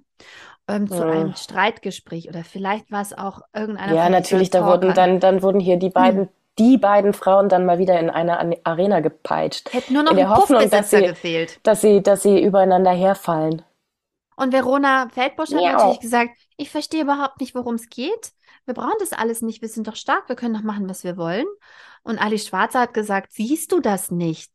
A: ähm, zu oh. einem Streitgespräch oder vielleicht war es auch irgendeiner.
B: Ja, natürlich, da wurden dann, dann wurden hier die beiden hm die beiden Frauen dann mal wieder in eine Arena gepeitscht.
A: Hätte nur noch
B: in
A: der Hoffnung, dass
B: sie,
A: gefehlt.
B: Dass sie, dass sie übereinander herfallen.
A: Und Verona Feldbusch hat ja. natürlich gesagt, ich verstehe überhaupt nicht, worum es geht. Wir brauchen das alles nicht. Wir sind doch stark. Wir können doch machen, was wir wollen. Und Ali Schwarzer hat gesagt, siehst du das nicht?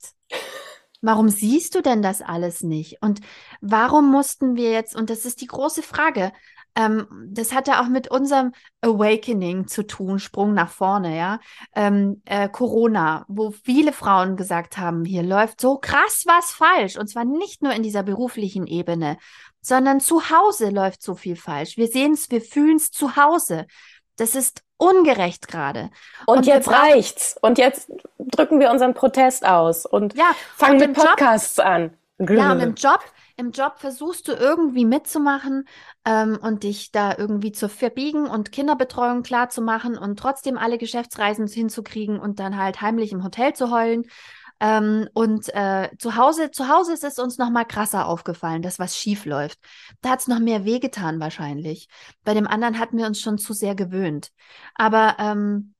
A: Warum siehst du denn das alles nicht? Und warum mussten wir jetzt, und das ist die große Frage, ähm, das hatte auch mit unserem Awakening zu tun, Sprung nach vorne, ja. Ähm, äh, Corona, wo viele Frauen gesagt haben, hier läuft so krass was falsch. Und zwar nicht nur in dieser beruflichen Ebene, sondern zu Hause läuft so viel falsch. Wir sehen es, wir fühlen es zu Hause. Das ist ungerecht gerade.
B: Und, und, jetzt reicht's. Und jetzt drücken wir unseren Protest aus und ja, fangen mit Podcasts Job, an.
A: Ja, und im Job im Job versuchst du irgendwie mitzumachen ähm, und dich da irgendwie zu verbiegen und Kinderbetreuung klar zu machen und trotzdem alle Geschäftsreisen hinzukriegen und dann halt heimlich im Hotel zu heulen. Ähm, und äh, zu Hause, zu Hause ist es uns noch mal krasser aufgefallen, dass was schief läuft. Da hat es noch mehr wehgetan wahrscheinlich. Bei dem anderen hatten wir uns schon zu sehr gewöhnt. Aber ähm,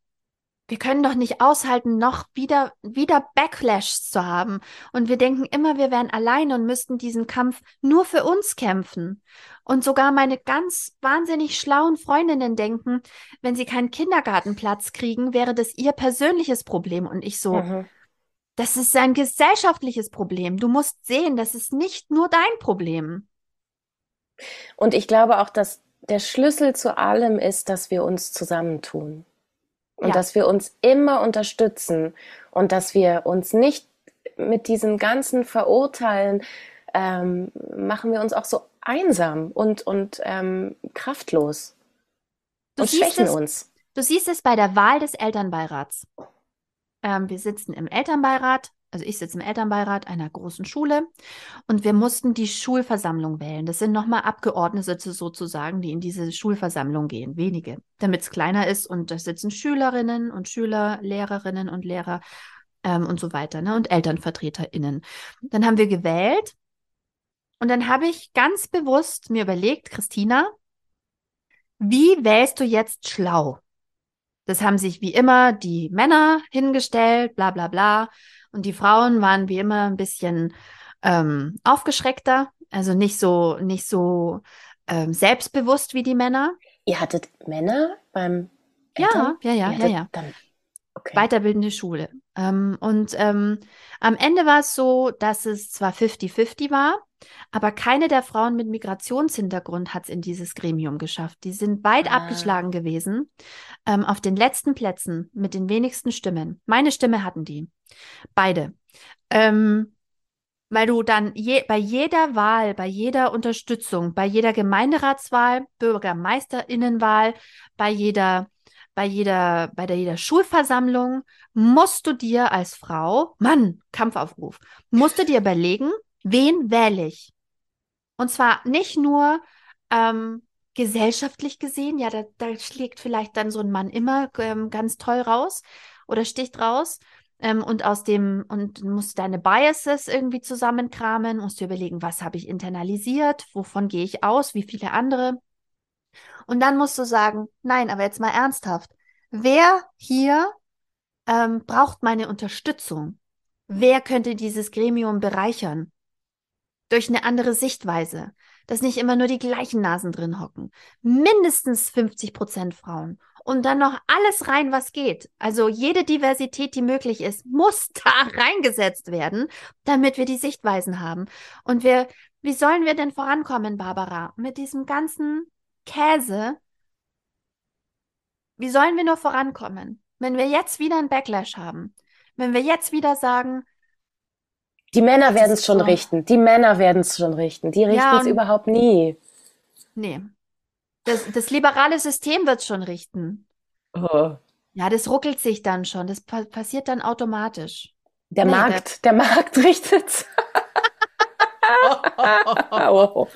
A: wir können doch nicht aushalten, noch wieder, wieder Backlash zu haben. Und wir denken immer, wir wären allein und müssten diesen Kampf nur für uns kämpfen. Und sogar meine ganz wahnsinnig schlauen Freundinnen denken, wenn sie keinen Kindergartenplatz kriegen, wäre das ihr persönliches Problem. Und ich so, mhm. Das ist ein gesellschaftliches Problem. Du musst sehen, das ist nicht nur dein Problem.
B: Und ich glaube auch, dass der Schlüssel zu allem ist, dass wir uns zusammentun. Und ja. dass wir uns immer unterstützen und dass wir uns nicht mit diesen ganzen Verurteilen ähm, machen wir uns auch so einsam und, und ähm, kraftlos
A: du und schwächen es, uns. Du siehst es bei der Wahl des Elternbeirats. Ähm, wir sitzen im Elternbeirat also ich sitze im Elternbeirat einer großen Schule und wir mussten die Schulversammlung wählen. Das sind nochmal Abgeordnete sozusagen, die in diese Schulversammlung gehen, wenige, damit es kleiner ist und da sitzen Schülerinnen und Schüler, Lehrerinnen und Lehrer ähm, und so weiter ne? und ElternvertreterInnen. Dann haben wir gewählt und dann habe ich ganz bewusst mir überlegt, Christina, wie wählst du jetzt schlau? Das haben sich wie immer die Männer hingestellt, bla bla bla. Und die Frauen waren wie immer ein bisschen ähm, aufgeschreckter, also nicht so, nicht so ähm, selbstbewusst wie die Männer.
B: Ihr hattet Männer beim
A: Eltern? Ja, ja, ja, ja, ja. Dann, okay. Weiterbildende Schule. Ähm, und ähm, am Ende war es so, dass es zwar 50-50 war, aber keine der Frauen mit Migrationshintergrund hat es in dieses Gremium geschafft. Die sind weit ah. abgeschlagen gewesen, ähm, auf den letzten Plätzen mit den wenigsten Stimmen. Meine Stimme hatten die. Beide. Ähm, weil du dann je, bei jeder Wahl, bei jeder Unterstützung, bei jeder Gemeinderatswahl, Bürgermeisterinnenwahl, bei jeder, bei jeder, bei der jeder Schulversammlung musst du dir als Frau, Mann, Kampfaufruf, musst du dir überlegen, wen wähle ich? Und zwar nicht nur ähm, gesellschaftlich gesehen, ja, da, da schlägt vielleicht dann so ein Mann immer ähm, ganz toll raus oder sticht raus. Ähm, und aus dem, und musst deine Biases irgendwie zusammenkramen, musst du überlegen, was habe ich internalisiert, wovon gehe ich aus, wie viele andere. Und dann musst du sagen, nein, aber jetzt mal ernsthaft. Wer hier ähm, braucht meine Unterstützung? Wer könnte dieses Gremium bereichern? Durch eine andere Sichtweise, dass nicht immer nur die gleichen Nasen drin hocken. Mindestens 50 Prozent Frauen. Und dann noch alles rein, was geht. Also jede Diversität, die möglich ist, muss da reingesetzt werden, damit wir die Sichtweisen haben. Und wir, wie sollen wir denn vorankommen, Barbara, mit diesem ganzen Käse? Wie sollen wir nur vorankommen, wenn wir jetzt wieder einen Backlash haben? Wenn wir jetzt wieder sagen,
B: die Männer werden es schon so. richten. Die Männer werden es schon richten. Die richten es ja, überhaupt nie.
A: Nee. Das, das liberale System wird es schon richten. Oh. Ja, das ruckelt sich dann schon. Das pa passiert dann automatisch.
B: Der nee, Markt, der, der Markt richtet's.
A: oh.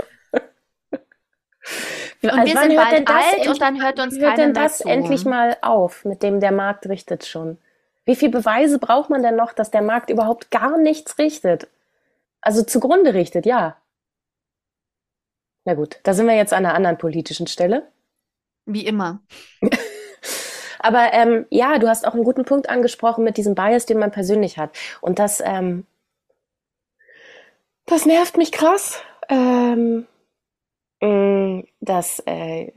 A: Und also wir sind bald alt und dann hört uns hört keiner denn das
B: zu. endlich mal auf, mit dem der Markt richtet schon? Wie viele Beweise braucht man denn noch, dass der Markt überhaupt gar nichts richtet? Also zugrunde richtet, ja. Na gut, da sind wir jetzt an einer anderen politischen Stelle.
A: Wie immer.
B: Aber ähm, ja, du hast auch einen guten Punkt angesprochen mit diesem Bias, den man persönlich hat. Und das, ähm, das nervt mich krass. Ähm, mm, dass äh,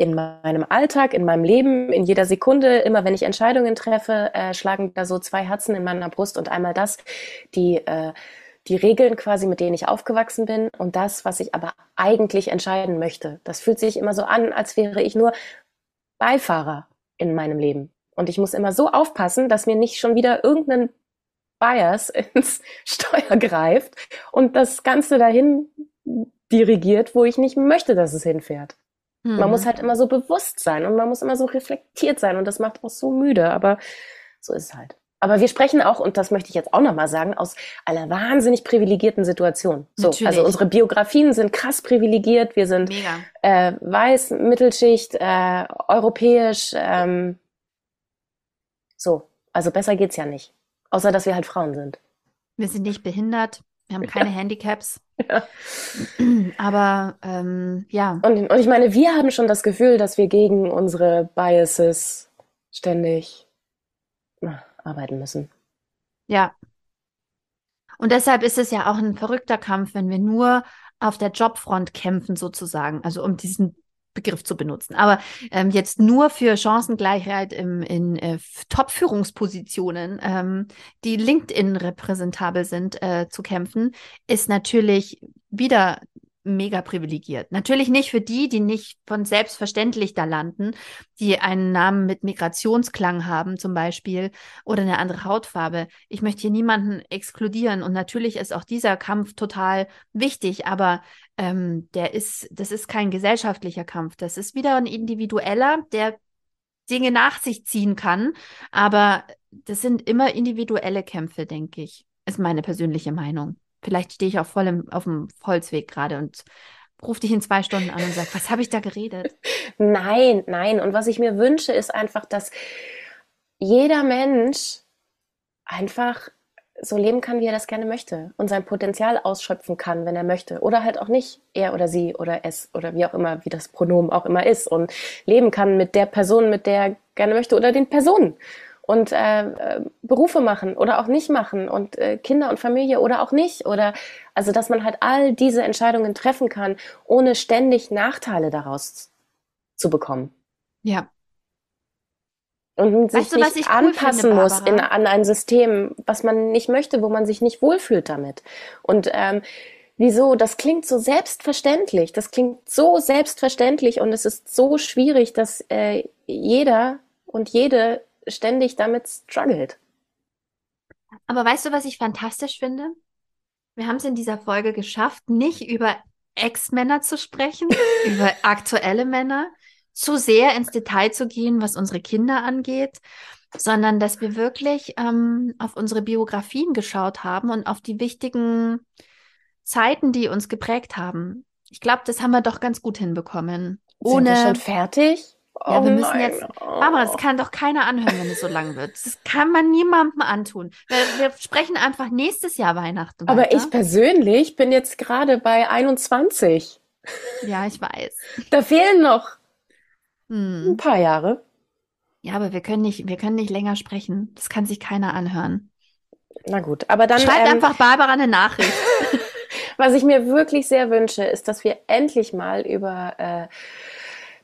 B: in meinem Alltag, in meinem Leben, in jeder Sekunde, immer wenn ich Entscheidungen treffe, äh, schlagen da so zwei Herzen in meiner Brust und einmal das, die, äh, die Regeln quasi, mit denen ich aufgewachsen bin und das, was ich aber eigentlich entscheiden möchte. Das fühlt sich immer so an, als wäre ich nur Beifahrer in meinem Leben. Und ich muss immer so aufpassen, dass mir nicht schon wieder irgendein Bias ins Steuer greift und das Ganze dahin dirigiert, wo ich nicht möchte, dass es hinfährt. Mhm. Man muss mhm. halt immer so bewusst sein und man muss immer so reflektiert sein und das macht auch so müde, aber so ist es halt. Aber wir sprechen auch, und das möchte ich jetzt auch nochmal sagen, aus einer wahnsinnig privilegierten Situation. So, also Natürlich. also unsere Biografien sind krass privilegiert. Wir sind äh, weiß, Mittelschicht, äh, europäisch. Ähm, so, also besser geht's ja nicht. Außer, dass wir halt Frauen sind.
A: Wir sind nicht behindert, wir haben keine ja. Handicaps. Ja. Aber ähm, ja.
B: Und, und ich meine, wir haben schon das Gefühl, dass wir gegen unsere Biases ständig arbeiten müssen.
A: Ja. Und deshalb ist es ja auch ein verrückter Kampf, wenn wir nur auf der Jobfront kämpfen, sozusagen. Also um diesen Begriff zu benutzen. Aber ähm, jetzt nur für Chancengleichheit im, in äh, Top-Führungspositionen, ähm, die LinkedIn repräsentabel sind, äh, zu kämpfen, ist natürlich wieder mega privilegiert. Natürlich nicht für die, die nicht von selbstverständlich da landen, die einen Namen mit Migrationsklang haben zum Beispiel oder eine andere Hautfarbe. Ich möchte hier niemanden exkludieren und natürlich ist auch dieser Kampf total wichtig, aber ähm, der ist, das ist kein gesellschaftlicher Kampf. Das ist wieder ein individueller, der Dinge nach sich ziehen kann, aber das sind immer individuelle Kämpfe, denke ich. Ist meine persönliche Meinung. Vielleicht stehe ich auch voll im, auf dem Holzweg gerade und rufe dich in zwei Stunden an und sage, was habe ich da geredet?
B: Nein, nein. Und was ich mir wünsche, ist einfach, dass jeder Mensch einfach so leben kann, wie er das gerne möchte und sein Potenzial ausschöpfen kann, wenn er möchte. Oder halt auch nicht, er oder sie oder es oder wie auch immer, wie das Pronomen auch immer ist und leben kann mit der Person, mit der er gerne möchte oder den Personen und äh, äh, Berufe machen oder auch nicht machen und äh, Kinder und Familie oder auch nicht oder also dass man halt all diese Entscheidungen treffen kann, ohne ständig Nachteile daraus zu bekommen.
A: Ja.
B: Und sich weißt du, nicht anpassen cool finde, muss in, an ein System, was man nicht möchte, wo man sich nicht wohlfühlt damit. Und ähm, wieso? Das klingt so selbstverständlich. Das klingt so selbstverständlich und es ist so schwierig, dass äh, jeder und jede ständig damit struggelt.
A: Aber weißt du, was ich fantastisch finde? Wir haben es in dieser Folge geschafft, nicht über Ex-Männer zu sprechen, über aktuelle Männer, zu sehr ins Detail zu gehen, was unsere Kinder angeht, sondern dass wir wirklich ähm, auf unsere Biografien geschaut haben und auf die wichtigen Zeiten, die uns geprägt haben. Ich glaube, das haben wir doch ganz gut hinbekommen.
B: Ohne, Sind wir schon fertig?
A: Ja, wir oh müssen jetzt. Mama, das kann doch keiner anhören, wenn es so lang wird. Das kann man niemandem antun. Wir, wir sprechen einfach nächstes Jahr Weihnachten.
B: Aber weiter. ich persönlich bin jetzt gerade bei 21.
A: Ja, ich weiß.
B: Da fehlen noch hm. ein paar Jahre.
A: Ja, aber wir können nicht, wir können nicht länger sprechen. Das kann sich keiner anhören.
B: Na gut, aber dann.
A: Schreibt ähm, einfach Barbara eine Nachricht.
B: Was ich mir wirklich sehr wünsche, ist, dass wir endlich mal über äh,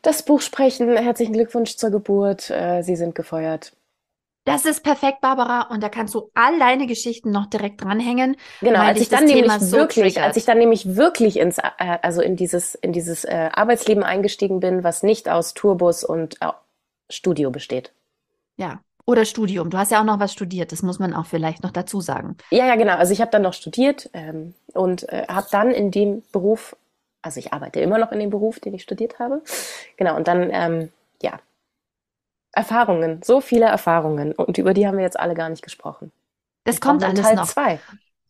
B: das Buch sprechen. Herzlichen Glückwunsch zur Geburt. Äh, Sie sind gefeuert.
A: Das ist perfekt, Barbara. Und da kannst du all deine Geschichten noch direkt dranhängen.
B: Genau, als ich dann nämlich so wirklich, triggert. als ich dann nämlich wirklich ins, äh, also in dieses, in dieses äh, Arbeitsleben eingestiegen bin, was nicht aus Tourbus und äh, Studio besteht.
A: Ja. Oder Studium. Du hast ja auch noch was studiert. Das muss man auch vielleicht noch dazu sagen.
B: Ja, ja, genau. Also ich habe dann noch studiert ähm, und äh, habe dann in dem Beruf also ich arbeite immer noch in dem Beruf, den ich studiert habe. Genau, und dann, ähm, ja, Erfahrungen, so viele Erfahrungen. Und über die haben wir jetzt alle gar nicht gesprochen.
A: Das kommt alles
B: Teil
A: noch.
B: Zwei.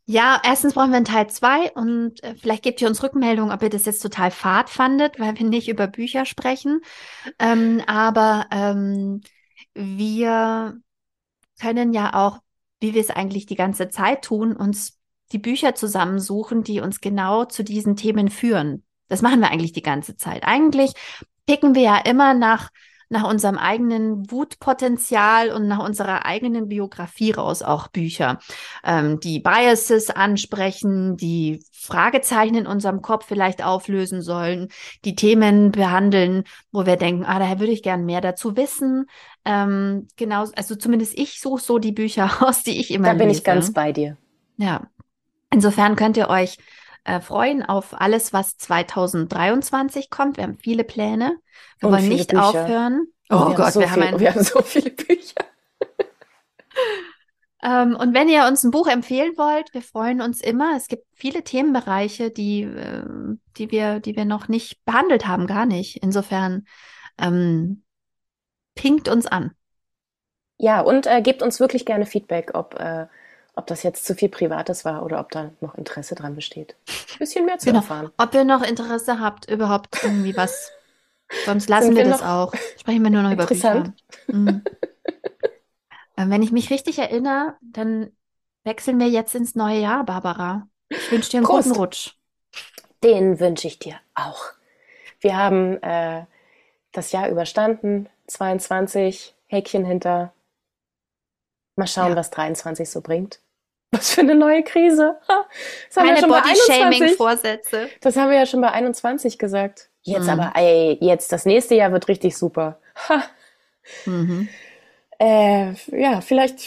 A: Ja, erstens brauchen wir einen Teil zwei und äh, vielleicht gebt ihr uns Rückmeldung, ob ihr das jetzt total fad fandet, weil wir nicht über Bücher sprechen. Ähm, aber ähm, wir können ja auch, wie wir es eigentlich die ganze Zeit tun, uns die Bücher zusammensuchen, die uns genau zu diesen Themen führen. Das machen wir eigentlich die ganze Zeit. Eigentlich picken wir ja immer nach, nach unserem eigenen Wutpotenzial und nach unserer eigenen Biografie raus auch Bücher, ähm, die Biases ansprechen, die Fragezeichen in unserem Kopf vielleicht auflösen sollen, die Themen behandeln, wo wir denken, ah, daher würde ich gern mehr dazu wissen. Ähm, genau, also zumindest ich suche so die Bücher aus, die ich immer
B: Da bin
A: lese.
B: ich ganz bei dir.
A: Ja. Insofern könnt ihr euch äh, freuen auf alles, was 2023 kommt. Wir haben viele Pläne. Wir Und wollen nicht Bücher. aufhören.
B: Oh, oh Gott, so wir, viel, haben ein... wir haben so viele Bücher.
A: ähm, und wenn ihr uns ein Buch empfehlen wollt, wir freuen uns immer. Es gibt viele Themenbereiche, die, äh, die, wir, die wir noch nicht behandelt haben, gar nicht. Insofern ähm, pinkt uns an.
B: Ja, und äh, gebt uns wirklich gerne Feedback, ob äh, ob das jetzt zu viel Privates war oder ob da noch Interesse dran besteht. Ein bisschen mehr zu genau. erfahren.
A: Ob ihr noch Interesse habt, überhaupt irgendwie was. Sonst lassen wir, wir das auch. Sprechen wir nur noch über Bücher. Mhm. Äh, Wenn ich mich richtig erinnere, dann wechseln wir jetzt ins neue Jahr, Barbara. Ich wünsche dir einen
B: Prost.
A: guten Rutsch.
B: Den wünsche ich dir auch. Wir haben äh, das Jahr überstanden, 22, Häkchen hinter. Mal schauen,
A: Ja.
B: was 23 so bringt. Was für eine neue Krise. Das haben, wir
A: Keine
B: schon bei 21,
A: Body-Shaming-Vorsätze.
B: das haben wir ja schon bei 21 gesagt. Jetzt
A: Mhm.
B: aber, ey, jetzt das nächste Jahr wird richtig super.
A: Mhm.
B: äh, ja, vielleicht,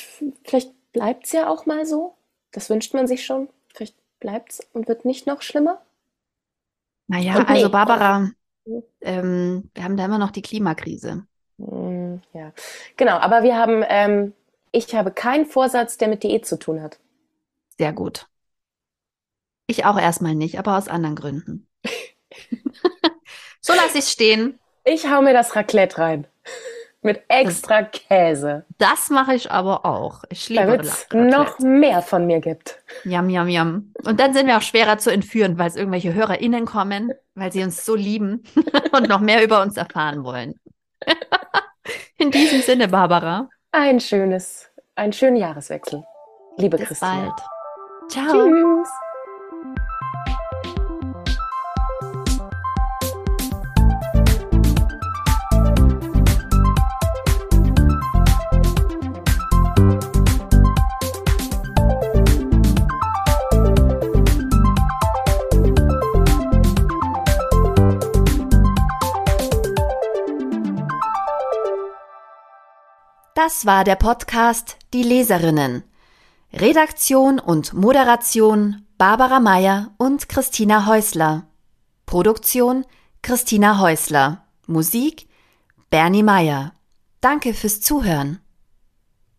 B: vielleicht bleibt's ja auch mal so. Das wünscht man sich schon. Vielleicht bleibt's und wird nicht noch schlimmer.
A: Naja,
B: Und nee.
A: also Barbara, ähm, wir haben da immer noch die Klimakrise.
B: Mm, Ja, genau. Aber wir haben, ähm, ich habe keinen Vorsatz, der mit Diät zu tun hat.
A: Sehr gut. Ich auch erstmal nicht, aber aus anderen Gründen. so lasse ich stehen.
B: Ich hau mir das Raclette rein. Mit extra Käse,
A: Das mache ich aber auch. Ich liebe
B: damit es noch mehr von mir gibt.
A: Yum, yum, yum. Und dann sind wir auch schwerer zu entführen, weil es irgendwelche HörerInnen kommen, weil sie uns so lieben und noch mehr über uns erfahren wollen. In diesem Sinne, Barbara.
B: Ein schönes, einen schönen Jahreswechsel. Liebe
A: Bis
B: Christine.
A: bald. Ciao.
B: Tschüss.
A: Das war der Podcast Die Leserinnen. Redaktion und Moderation Barbara Meyer und Christina Häusler. Produktion Christina Häusler. Musik Bernie Meyer. Danke fürs Zuhören.